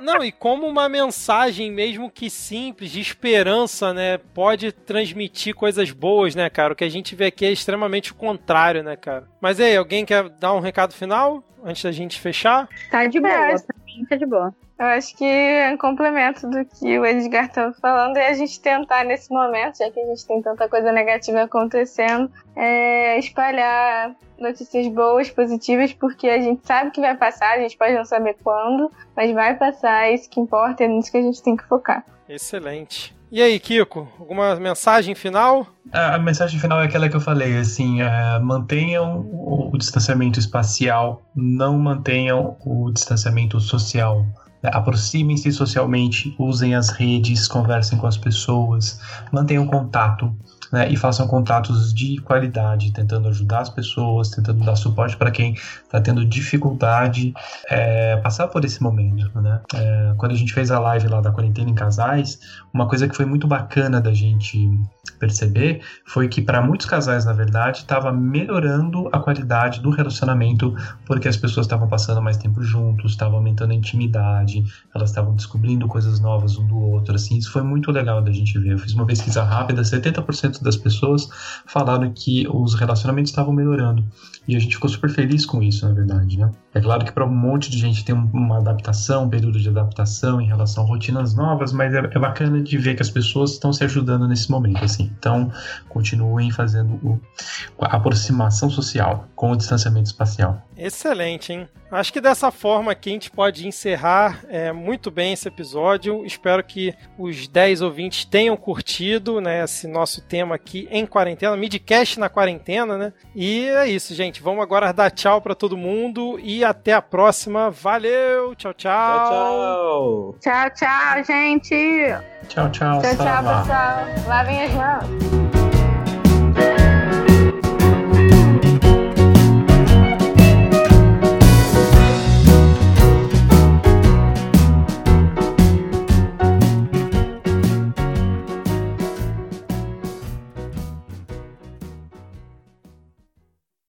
Não, e como uma mensagem, mesmo que simples, de esperança, né? Pode transmitir coisas boas, né, cara? O que a gente vê aqui é extremamente o contrário, né, cara? Mas aí, alguém quer dar um recado final? Antes da gente fechar? Tá de boa, É. pra mim tá de boa. Eu acho que é um complemento do que o Edgar estava falando é a gente tentar, nesse momento, já que a gente tem tanta coisa negativa acontecendo, é espalhar notícias boas, positivas, porque a gente sabe que vai passar, a gente pode não saber quando, mas vai passar, é isso que importa, é nisso que a gente tem que focar. Excelente. E aí, Kiko, alguma mensagem final? A mensagem final é aquela que eu falei, assim, é, mantenham o, o distanciamento espacial, não mantenham o distanciamento social. Aproximem-se socialmente, usem as redes, conversem com as pessoas, mantenham contato né, e façam contatos de qualidade, tentando ajudar as pessoas, tentando dar suporte para quem está tendo dificuldade é, passar por esse momento. Né? É, quando a gente fez a live lá da quarentena em casais, uma coisa que foi muito bacana da gente perceber foi que para muitos casais, na verdade, estava melhorando a qualidade do relacionamento porque as pessoas estavam passando mais tempo juntos, estavam aumentando a intimidade, elas estavam descobrindo coisas novas um do outro, assim, isso foi muito legal da gente ver. Eu fiz uma pesquisa rápida, 70% das pessoas falaram que os relacionamentos estavam melhorando. E a gente ficou super feliz com isso, na verdade, né? É claro que para um monte de gente tem uma adaptação, um período de adaptação em relação a rotinas novas, mas é, é bacana de ver que as pessoas estão se ajudando nesse momento, assim. Então, continuem fazendo o, a aproximação social com o distanciamento espacial. Excelente, hein? Acho que dessa forma aqui a gente pode encerrar é, muito bem esse episódio. Espero que os 10 ouvintes tenham curtido né, esse nosso tema aqui em quarentena, midcast na quarentena, né? E é isso, gente. Vamos agora dar tchau para todo mundo e até a próxima. Valeu! Tchau, tchau! Tchau, tchau! Tchau, tchau, gente! Tchau, tchau! Tchau, tchau, pessoal! Lavem as mãos!